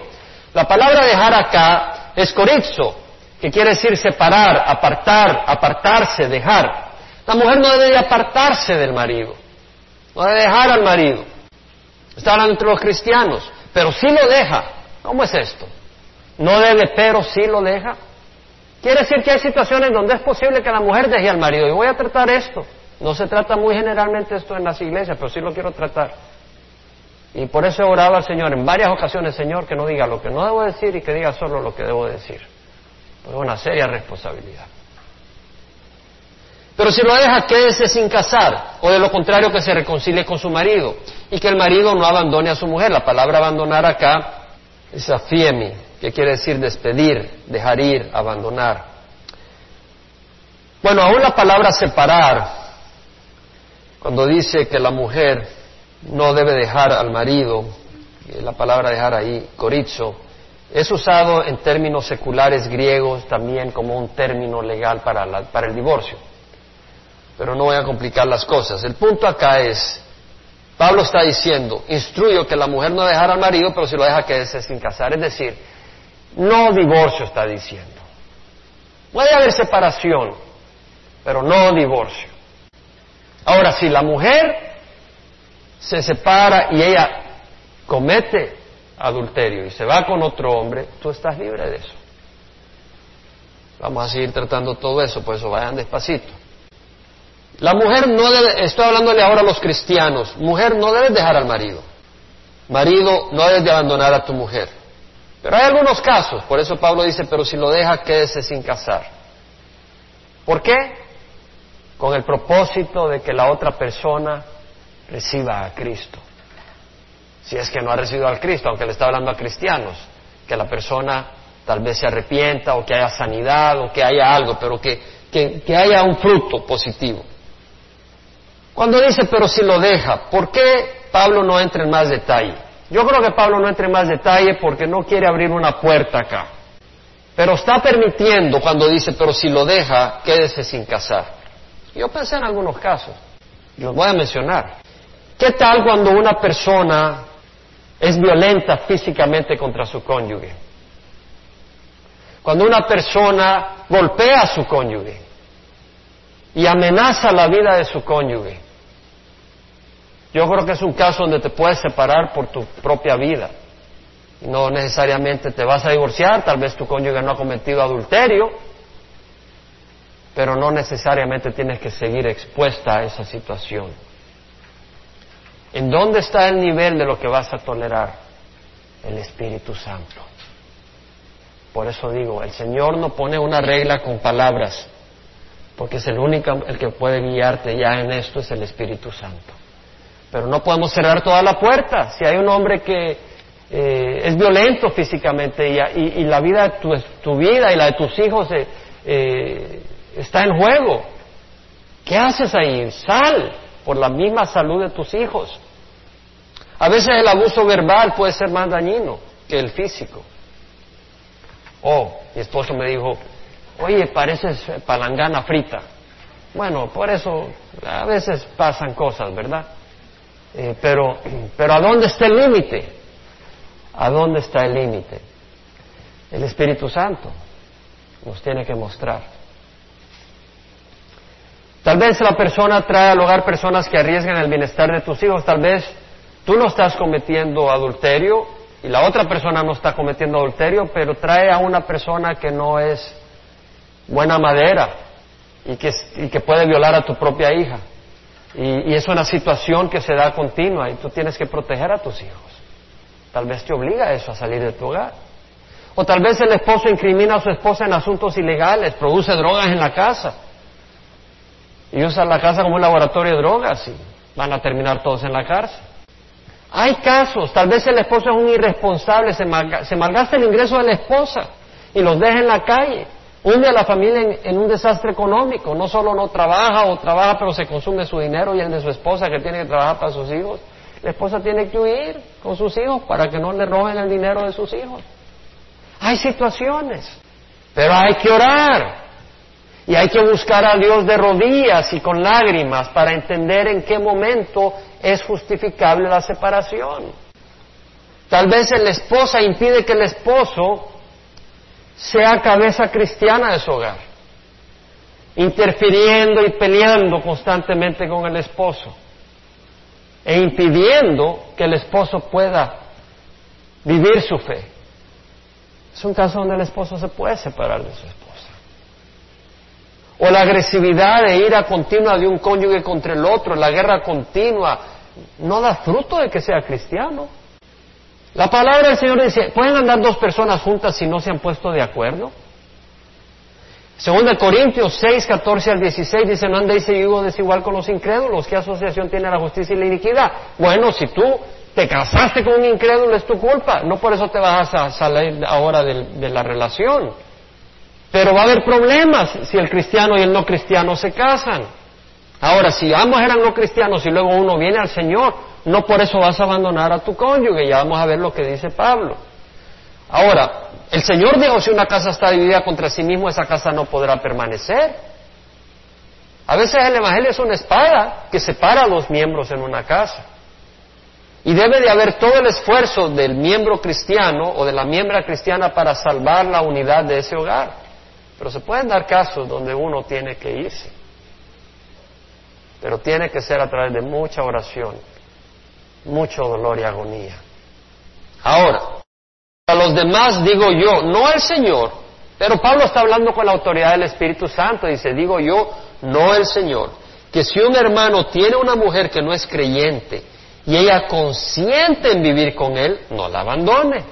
La palabra dejar acá es corizo, que quiere decir separar, apartar, apartarse, dejar. La mujer no debe apartarse del marido, no debe dejar al marido. Está hablando entre los cristianos, pero si lo deja. ¿Cómo es esto? No debe, pero sí lo deja. Quiere decir que hay situaciones donde es posible que la mujer deje al marido. Y voy a tratar esto. No se trata muy generalmente esto en las iglesias, pero sí lo quiero tratar. Y por eso he orado al Señor en varias ocasiones, Señor, que no diga lo que no debo decir y que diga solo lo que debo decir. Es una seria responsabilidad. Pero si lo deja, quédese sin casar, o de lo contrario que se reconcilie con su marido, y que el marido no abandone a su mujer. La palabra abandonar acá es afiemi, que quiere decir despedir, dejar ir, abandonar. Bueno, aún la palabra separar, cuando dice que la mujer no debe dejar al marido, la palabra dejar ahí, corizo, es usado en términos seculares griegos también como un término legal para, para el divorcio. Pero no voy a complicar las cosas. El punto acá es, Pablo está diciendo, instruyo que la mujer no dejara al marido, pero si lo deja quedarse sin casar. Es decir, no divorcio está diciendo. Puede haber separación, pero no divorcio. Ahora, si la mujer se separa y ella comete adulterio y se va con otro hombre, tú estás libre de eso. Vamos a seguir tratando todo eso, por eso vayan despacito. La mujer no debe, estoy hablándole ahora a los cristianos, mujer no debes dejar al marido. Marido, no debes de abandonar a tu mujer. Pero hay algunos casos, por eso Pablo dice, pero si lo deja, quédese sin casar. ¿Por qué? Con el propósito de que la otra persona reciba a Cristo. Si es que no ha recibido al Cristo, aunque le está hablando a cristianos, que la persona tal vez se arrepienta o que haya sanidad o que haya algo, pero que, que, haya un fruto positivo. Cuando dice, pero si lo deja, ¿por qué Pablo no entra en más detalle? Yo creo que Pablo no entra en más detalle porque no quiere abrir una puerta acá. Pero está permitiendo cuando dice, pero si lo deja, quédese sin casar. Yo pensé en algunos casos, los voy a mencionar. ¿Qué tal cuando una persona es violenta físicamente contra su cónyuge. Cuando una persona golpea a su cónyuge y amenaza la vida de su cónyuge. Yo creo que es un caso donde te puedes separar por tu propia vida. No necesariamente te vas a divorciar, tal vez tu cónyuge no ha cometido adulterio, pero no necesariamente tienes que seguir expuesta a esa situación. ¿En dónde está el nivel de lo que vas a tolerar? El Espíritu Santo. Por eso digo, el Señor no pone una regla con palabras, porque es el único el que puede guiarte ya en esto es el Espíritu Santo. Pero no podemos cerrar toda la puerta. Si hay un hombre que eh, es violento físicamente y, la vida de tu, tu, vida y la de tus hijos eh, eh, está en juego, ¿qué haces ahí? Sal por la misma salud de tus hijos. A veces el abuso verbal puede ser más dañino que el físico. Oh, mi esposo me dijo, oye, pareces palangana frita. Bueno, por eso a veces pasan cosas, ¿verdad? Eh, pero, pero ¿a dónde está el límite? ¿A dónde está el límite? El Espíritu Santo nos tiene que mostrar. Tal vez la persona trae al hogar personas que arriesgan el bienestar de tus hijos, tal vez tú no estás cometiendo adulterio y la otra persona no está cometiendo adulterio, pero trae a una persona que no es buena madera y que, y que puede violar a tu propia hija. Y, y, es una situación que se da continua y tú tienes que proteger a tus hijos. Tal vez te obliga eso a salir de tu hogar. O tal vez el esposo incrimina a su esposa en asuntos ilegales, produce drogas en la casa y usa la casa como un laboratorio de drogas y van a terminar todos en la cárcel. Hay casos, tal vez el esposo es un irresponsable, se, malgasta el ingreso de la esposa y los deja en la calle. Hunde a la familia en, un desastre económico. No solo no trabaja o trabaja, pero se consume su dinero y el de su esposa que tiene que trabajar para sus hijos. La esposa tiene que huir con sus hijos para que no le roben el dinero de sus hijos. Hay situaciones, pero hay que orar. Y hay que buscar a Dios de rodillas y con lágrimas para entender en qué momento es justificable la separación. Tal vez la esposa impide que el esposo sea cabeza cristiana de su hogar, interfiriendo y peleando constantemente con el esposo e impidiendo que el esposo pueda vivir su fe. Es un caso donde el esposo se puede separar de su esposa. O la agresividad de ira continua de un cónyuge contra el otro, la guerra continua, no da fruto de que sea cristiano. La palabra del Señor dice, ¿pueden andar dos personas juntas si no se han puesto de acuerdo? Según de Corintios 6, 14 al 16 dice, no andéis yugo desigual con los incrédulos, ¿qué asociación tiene la justicia y la iniquidad? Bueno, si tú te casaste con un incrédulo es tu culpa, no por eso te vas a salir ahora de, la relación. Pero va a haber problemas si el cristiano y el no cristiano se casan. Ahora, si ambos eran no cristianos y luego uno viene al Señor, no por eso vas a abandonar a tu cónyuge, ya vamos a ver lo que dice Pablo. Ahora, el Señor dijo, si una casa está dividida contra sí mismo, esa casa no podrá permanecer. A veces el Evangelio es una espada que separa a los miembros en una casa. Y debe de haber todo el esfuerzo del miembro cristiano o de la miembra cristiana para salvar la unidad de ese hogar. Pero se pueden dar casos donde uno tiene que irse. Pero tiene que ser a través de mucha oración, mucho dolor y agonía. Ahora, a los demás digo yo, no el Señor, pero Pablo está hablando con la autoridad del Espíritu Santo, dice, digo yo, no el Señor, que si un hermano tiene una mujer que no es creyente y ella consiente en vivir con él, no la abandone.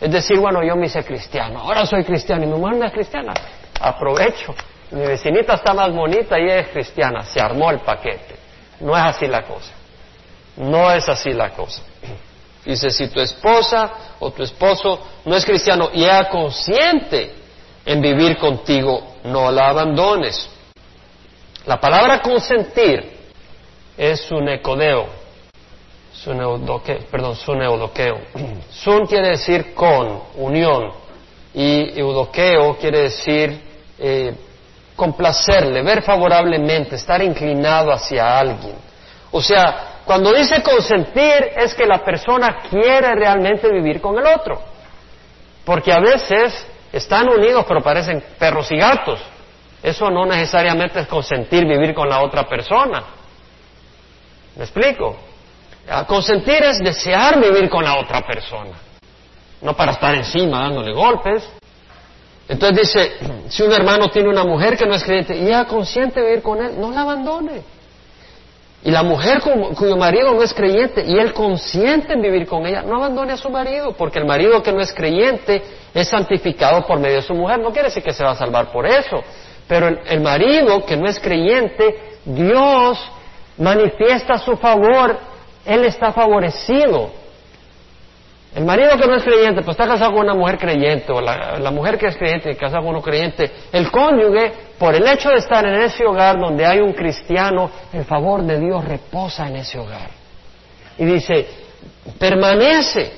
Es decir, bueno, yo me hice cristiano, ahora soy cristiano y mi mujer no es cristiana, aprovecho. Mi vecinita está más bonita y ella es cristiana, se armó el paquete. No es así la cosa. No es así la cosa. Dice, si tu esposa o tu esposo no es cristiano y ella consciente en vivir contigo, no la abandones. La palabra consentir es un ecodeo, perdón, un eudoqueo. Sun quiere decir con, unión, y eudoqueo quiere decir eh, complacerle, ver favorablemente, estar inclinado hacia alguien. O sea, cuando dice consentir es que la persona quiere realmente vivir con el otro. Porque a veces están unidos pero parecen perros y gatos. Eso no necesariamente es consentir vivir con la otra persona. ¿Me explico? consentir es desear vivir con la otra persona. No para estar encima dándole golpes. Entonces dice, si un hermano tiene una mujer que no es creyente y ella consiente vivir con él, no la abandone. Y la mujer cuyo marido no es creyente y él consiente en vivir con ella, no abandone a su marido, porque el marido que no es creyente es santificado por medio de su mujer. No quiere decir que se va a salvar por eso, pero el, marido que no es creyente, Dios manifiesta su favor, él está favorecido el marido que no es creyente, pues está casado con una mujer creyente, o la, mujer que es creyente y casada con uno creyente, el cónyuge, por el hecho de estar en ese hogar donde hay un cristiano, el favor de Dios reposa en ese hogar. Y dice, permanece,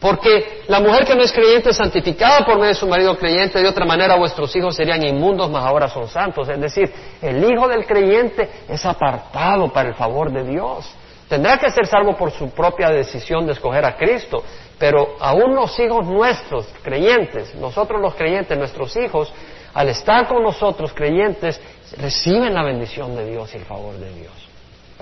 porque la mujer que no es creyente es santificada por medio de su marido creyente, de otra manera vuestros hijos serían inmundos, mas ahora son santos. Es decir, el hijo del creyente es apartado para el favor de Dios. Tendrá que ser salvo por su propia decisión de escoger a Cristo, pero aún los hijos nuestros, creyentes, nosotros los creyentes, nuestros hijos, al estar con nosotros creyentes, reciben la bendición de Dios y el favor de Dios.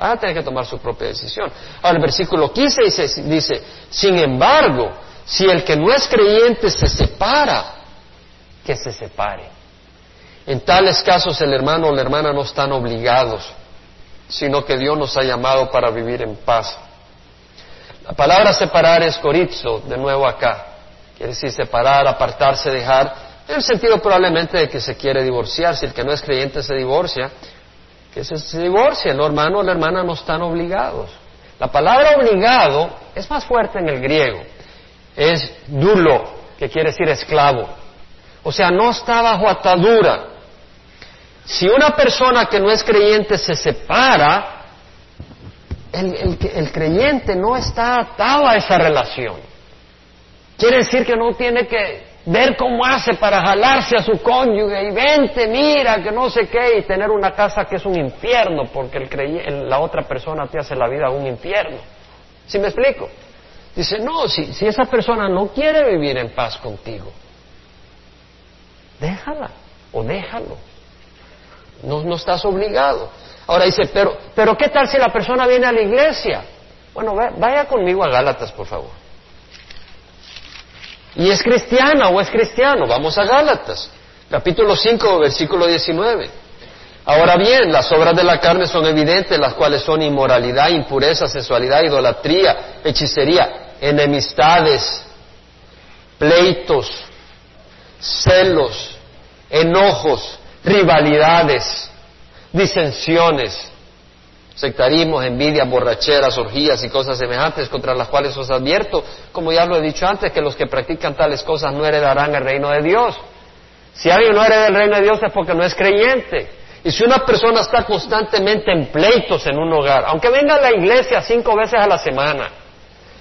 Va a tener que tomar su propia decisión. Ahora el versículo 15 dice, dice, sin embargo, si el que no es creyente se separa, que se separe. En tales casos el hermano o la hermana no están obligados, sino que Dios nos ha llamado para vivir en paz. La palabra separar es corizo, de nuevo acá. Quiere decir separar, apartarse, dejar, en el sentido probablemente de que se quiere divorciar. Si el que no es creyente se divorcia, que se, se divorcie. El hermano la hermana no están obligados. La palabra obligado es más fuerte en el griego. Es dulo, que quiere decir esclavo. O sea, no está bajo atadura. Si una persona que no es creyente se separa, el, creyente no está atado a esa relación. Quiere decir que no tiene que ver cómo hace para jalarse a su cónyuge y vente, mira, que no sé qué, y tener una casa que es un infierno, porque el la otra persona te hace la vida un infierno. ¿Sí me explico? Dice, no, si esa persona no quiere vivir en paz contigo, déjala o déjalo. No, estás obligado. Ahora dice, pero, pero ¿qué tal si la persona viene a la iglesia? Bueno, vaya conmigo a Gálatas, por favor. Y es cristiana o es cristiano, vamos a Gálatas, capítulo 5, versículo 19. Ahora bien, las obras de la carne son evidentes, las cuales son inmoralidad, impureza, sensualidad, idolatría, hechicería, enemistades, pleitos, celos, enojos, rivalidades, disensiones, sectarismos, envidias, borracheras, orgías y cosas semejantes contra las cuales os advierto, como ya lo he dicho antes, que los que practican tales cosas no heredarán el reino de Dios. Si alguien no hereda el reino de Dios es porque no es creyente. Y si una persona está constantemente en pleitos en un hogar, aunque venga a la iglesia cinco veces a la semana,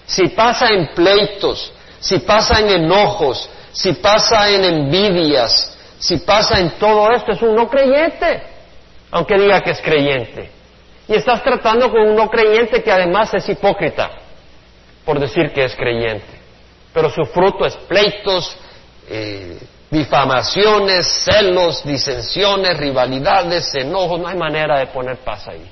si pasa en pleitos, si pasa en enojos, si pasa en envidias, si pasa en todo esto, es un no creyente, aunque diga que es creyente. Y estás tratando con un no creyente que además es hipócrita, por decir que es creyente. Pero su fruto es pleitos, eh, difamaciones, celos, disensiones, rivalidades, enojos, no hay manera de poner paz ahí.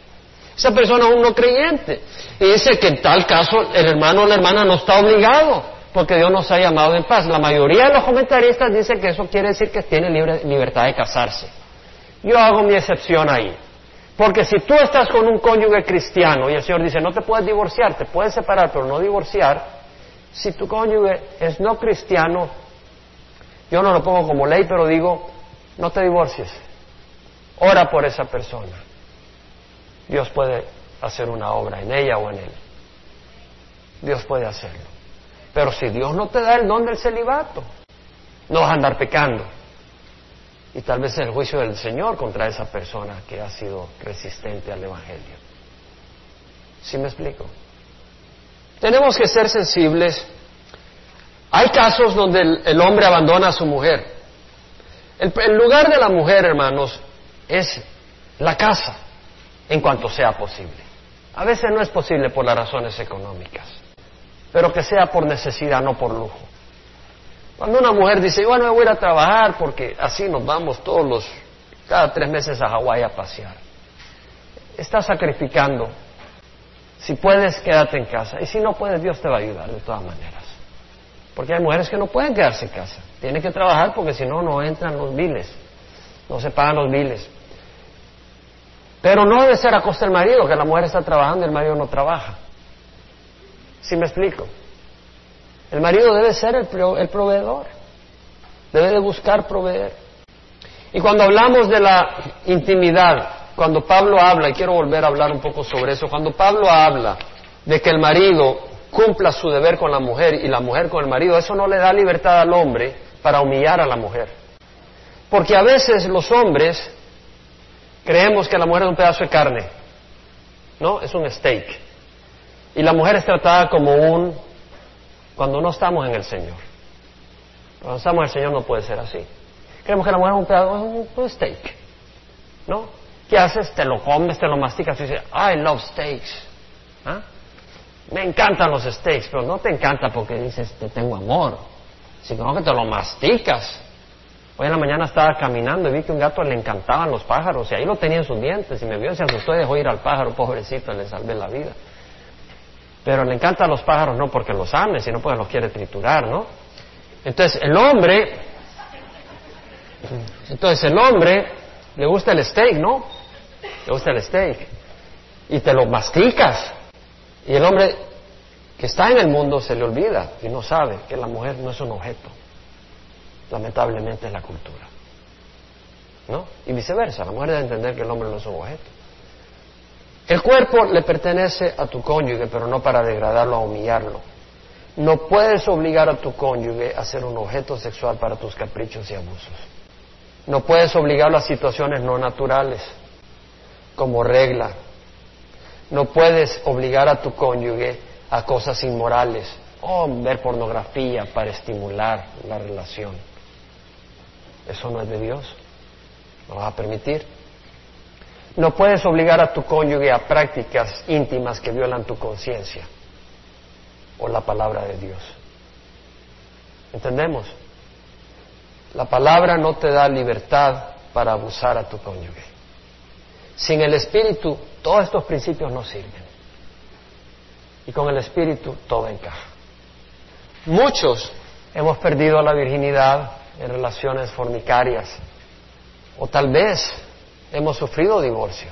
Esa persona es un no creyente. Y dice que en tal caso el hermano o la hermana no está obligado porque Dios nos ha llamado en paz. La mayoría de los comentaristas dicen que eso quiere decir que tiene libertad de casarse. Yo hago mi excepción ahí. Porque si tú estás con un cónyuge cristiano y el Señor dice, no te puedes divorciar, te puedes separar, pero no divorciar, si tu cónyuge es no cristiano, yo no lo pongo como ley, pero digo, no te divorcies. Ora por esa persona. Dios puede hacer una obra en ella o en él. Dios puede hacerlo. Pero si Dios no te da el don del celibato, no vas a andar pecando. Y tal vez el juicio del Señor contra esa persona que ha sido resistente al Evangelio. ¿Sí me explico? Tenemos que ser sensibles. Hay casos donde el, hombre abandona a su mujer. El, el lugar de la mujer, hermanos, es la casa, en cuanto sea posible. A veces no es posible por las razones económicas pero que sea por necesidad, no por lujo. Cuando una mujer dice, bueno, me voy a ir a trabajar porque así nos vamos todos los, cada tres meses a Hawái a pasear, está sacrificando. Si puedes, quédate en casa. Y si no puedes, Dios te va a ayudar de todas maneras. Porque hay mujeres que no pueden quedarse en casa. Tienen que trabajar porque si no, no entran los biles. No se pagan los biles. Pero no debe ser a costa del marido, que la mujer está trabajando y el marido no trabaja. ¿Sí me explico? El marido debe ser el, el proveedor, debe de buscar proveer. Y cuando hablamos de la intimidad, cuando Pablo habla, y quiero volver a hablar un poco sobre eso, cuando Pablo habla de que el marido cumpla su deber con la mujer y la mujer con el marido, eso no le da libertad al hombre para humillar a la mujer. Porque a veces los hombres creemos que la mujer es un pedazo de carne, ¿no? Es un steak. Y la mujer es tratada como un, cuando no estamos en el Señor. Cuando estamos en el Señor no puede ser así. Creemos que la mujer es un pedazo, un, steak. ¿No? ¿Qué haces? Te lo comes, te lo masticas y dices, I love steaks. ¿Ah? Me encantan los steaks, pero no te encanta porque dices, te tengo amor, sino que te lo masticas. Hoy en la mañana estaba caminando y vi que un gato le encantaban los pájaros y ahí lo tenía en sus dientes y me vio, se asustó y dejó ir al pájaro, pobrecito, le salvé la vida. Pero le encantan los pájaros no porque los ame, sino porque los quiere triturar, ¿no? Entonces el hombre, entonces el hombre le gusta el steak, ¿no? Le gusta el steak y te lo masticas y el hombre que está en el mundo se le olvida y no sabe que la mujer no es un objeto lamentablemente es la cultura. ¿No? Y viceversa, la mujer debe entender que el hombre no es un objeto. El cuerpo le pertenece a tu cónyuge, pero no para degradarlo o humillarlo. No puedes obligar a tu cónyuge a ser un objeto sexual para tus caprichos y abusos. No puedes obligarlo a situaciones no naturales, como regla. No puedes obligar a tu cónyuge a cosas inmorales, o ver pornografía para estimular la relación. Eso no es de Dios. No vas a permitir. No puedes obligar a tu cónyuge a prácticas íntimas que violan tu conciencia o la palabra de Dios. ¿Entendemos? La palabra no te da libertad para abusar a tu cónyuge. Sin el Espíritu, todos estos principios no sirven. Y con el Espíritu todo encaja. Muchos hemos perdido la virginidad en relaciones fornicarias. O tal vez hemos sufrido divorcio.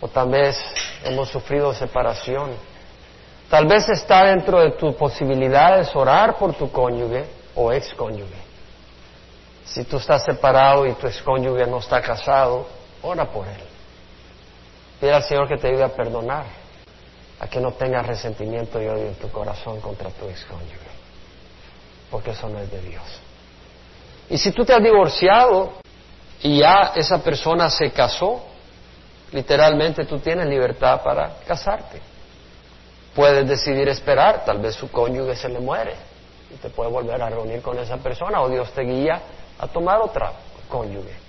O tal vez hemos sufrido separación. Tal vez está dentro de tus posibilidades orar por tu cónyuge o ex cónyuge. Si tú estás separado y tu ex cónyuge no está casado, ora por él. Pide al Señor que te ayude a perdonar, a que no tengas resentimiento y odio en tu corazón contra tu ex cónyuge, porque eso no es de Dios. Y si tú te has divorciado y ya esa persona se casó, literalmente tú tienes libertad para casarte. Puedes decidir esperar, tal vez su cónyuge se le muere y te puedes volver a reunir con esa persona o Dios te guía a tomar otra cónyuge.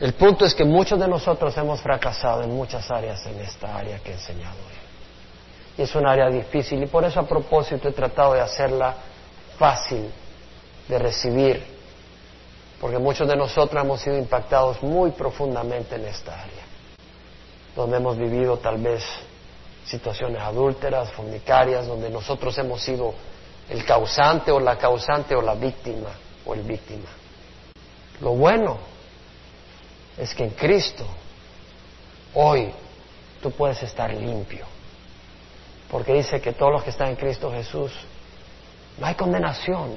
El punto es que muchos de nosotros hemos fracasado en muchas áreas en esta área que he enseñado hoy. Y es un área difícil y por eso a propósito he tratado de hacerla fácil de recibir, porque muchos de nosotros hemos sido impactados muy profundamente en esta área, donde hemos vivido tal vez situaciones adúlteras, fornicarias, donde nosotros hemos sido el causante o la causante o la víctima o el víctima. Lo bueno es que en Cristo hoy tú puedes estar limpio, porque dice que todos los que están en Cristo Jesús, no hay condenación,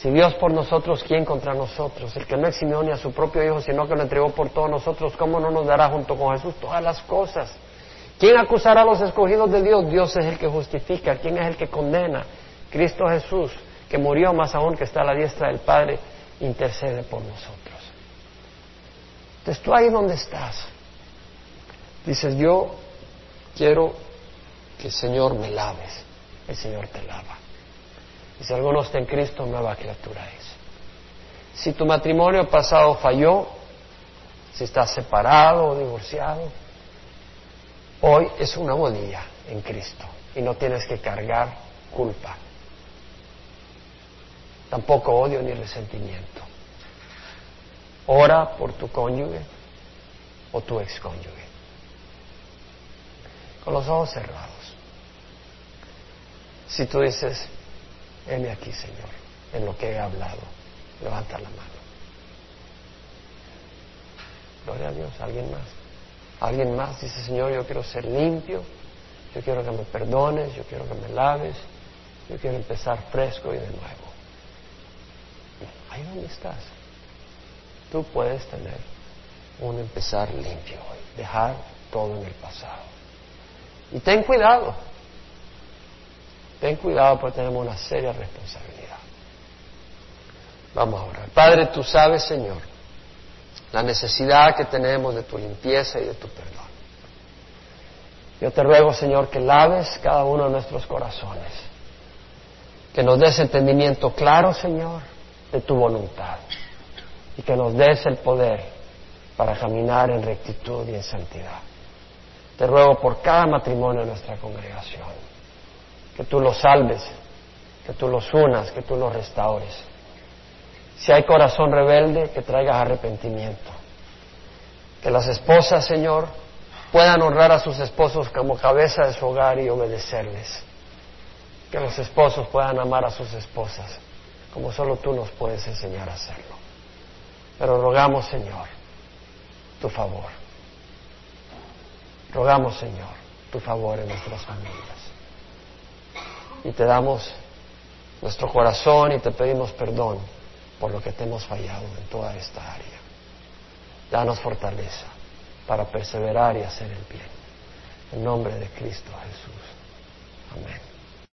si Dios por nosotros, ¿quién contra nosotros? El que no eximió ni a su propio Hijo, sino que lo entregó por todos nosotros, ¿cómo no nos dará junto con Jesús todas las cosas? ¿Quién acusará a los escogidos de Dios? Dios es el que justifica. ¿Quién es el que condena? Cristo Jesús, que murió más aún que está a la diestra del Padre, intercede por nosotros. Entonces tú ahí donde estás, dices, yo quiero que el Señor me laves. El Señor te lava. Y si alguno está en Cristo, nueva criatura es. Si tu matrimonio pasado falló, si estás separado o divorciado, hoy es una nuevo en Cristo y no tienes que cargar culpa. Tampoco odio ni resentimiento. Ora por tu cónyuge o tu ex cónyuge. Con los ojos cerrados. Si tú dices, heme aquí, Señor, en lo que he hablado. Levanta la mano. Gloria a Dios, alguien más. Alguien más dice, Señor, yo quiero ser limpio, yo quiero que me perdones, yo quiero que me laves, yo quiero empezar fresco y de nuevo. Ahí donde estás, tú puedes tener un empezar limpio hoy, dejar todo en el pasado. Y ten cuidado, Ten cuidado porque tenemos una seria responsabilidad. Vamos a orar. Padre, tú sabes, Señor, la necesidad que tenemos de tu limpieza y de tu perdón. Yo te ruego, Señor, que laves cada uno de nuestros corazones, que nos des entendimiento claro, Señor, de tu voluntad y que nos des el poder para caminar en rectitud y en santidad. Te ruego por cada matrimonio de nuestra congregación que tú los salves, que tú los unas, que tú los restaures. Si hay corazón rebelde, que traigas arrepentimiento. Que las esposas, Señor, puedan honrar a sus esposos como cabeza de su hogar y obedecerles. Que los esposos puedan amar a sus esposas como solo tú nos puedes enseñar a hacerlo. Pero rogamos, Señor, tu favor. Rogamos, Señor, tu favor en nuestras familias. Y te damos nuestro corazón y te pedimos perdón por lo que te hemos fallado en toda esta área. Danos fortaleza para perseverar y hacer el bien. En nombre de Cristo Jesús. Amén.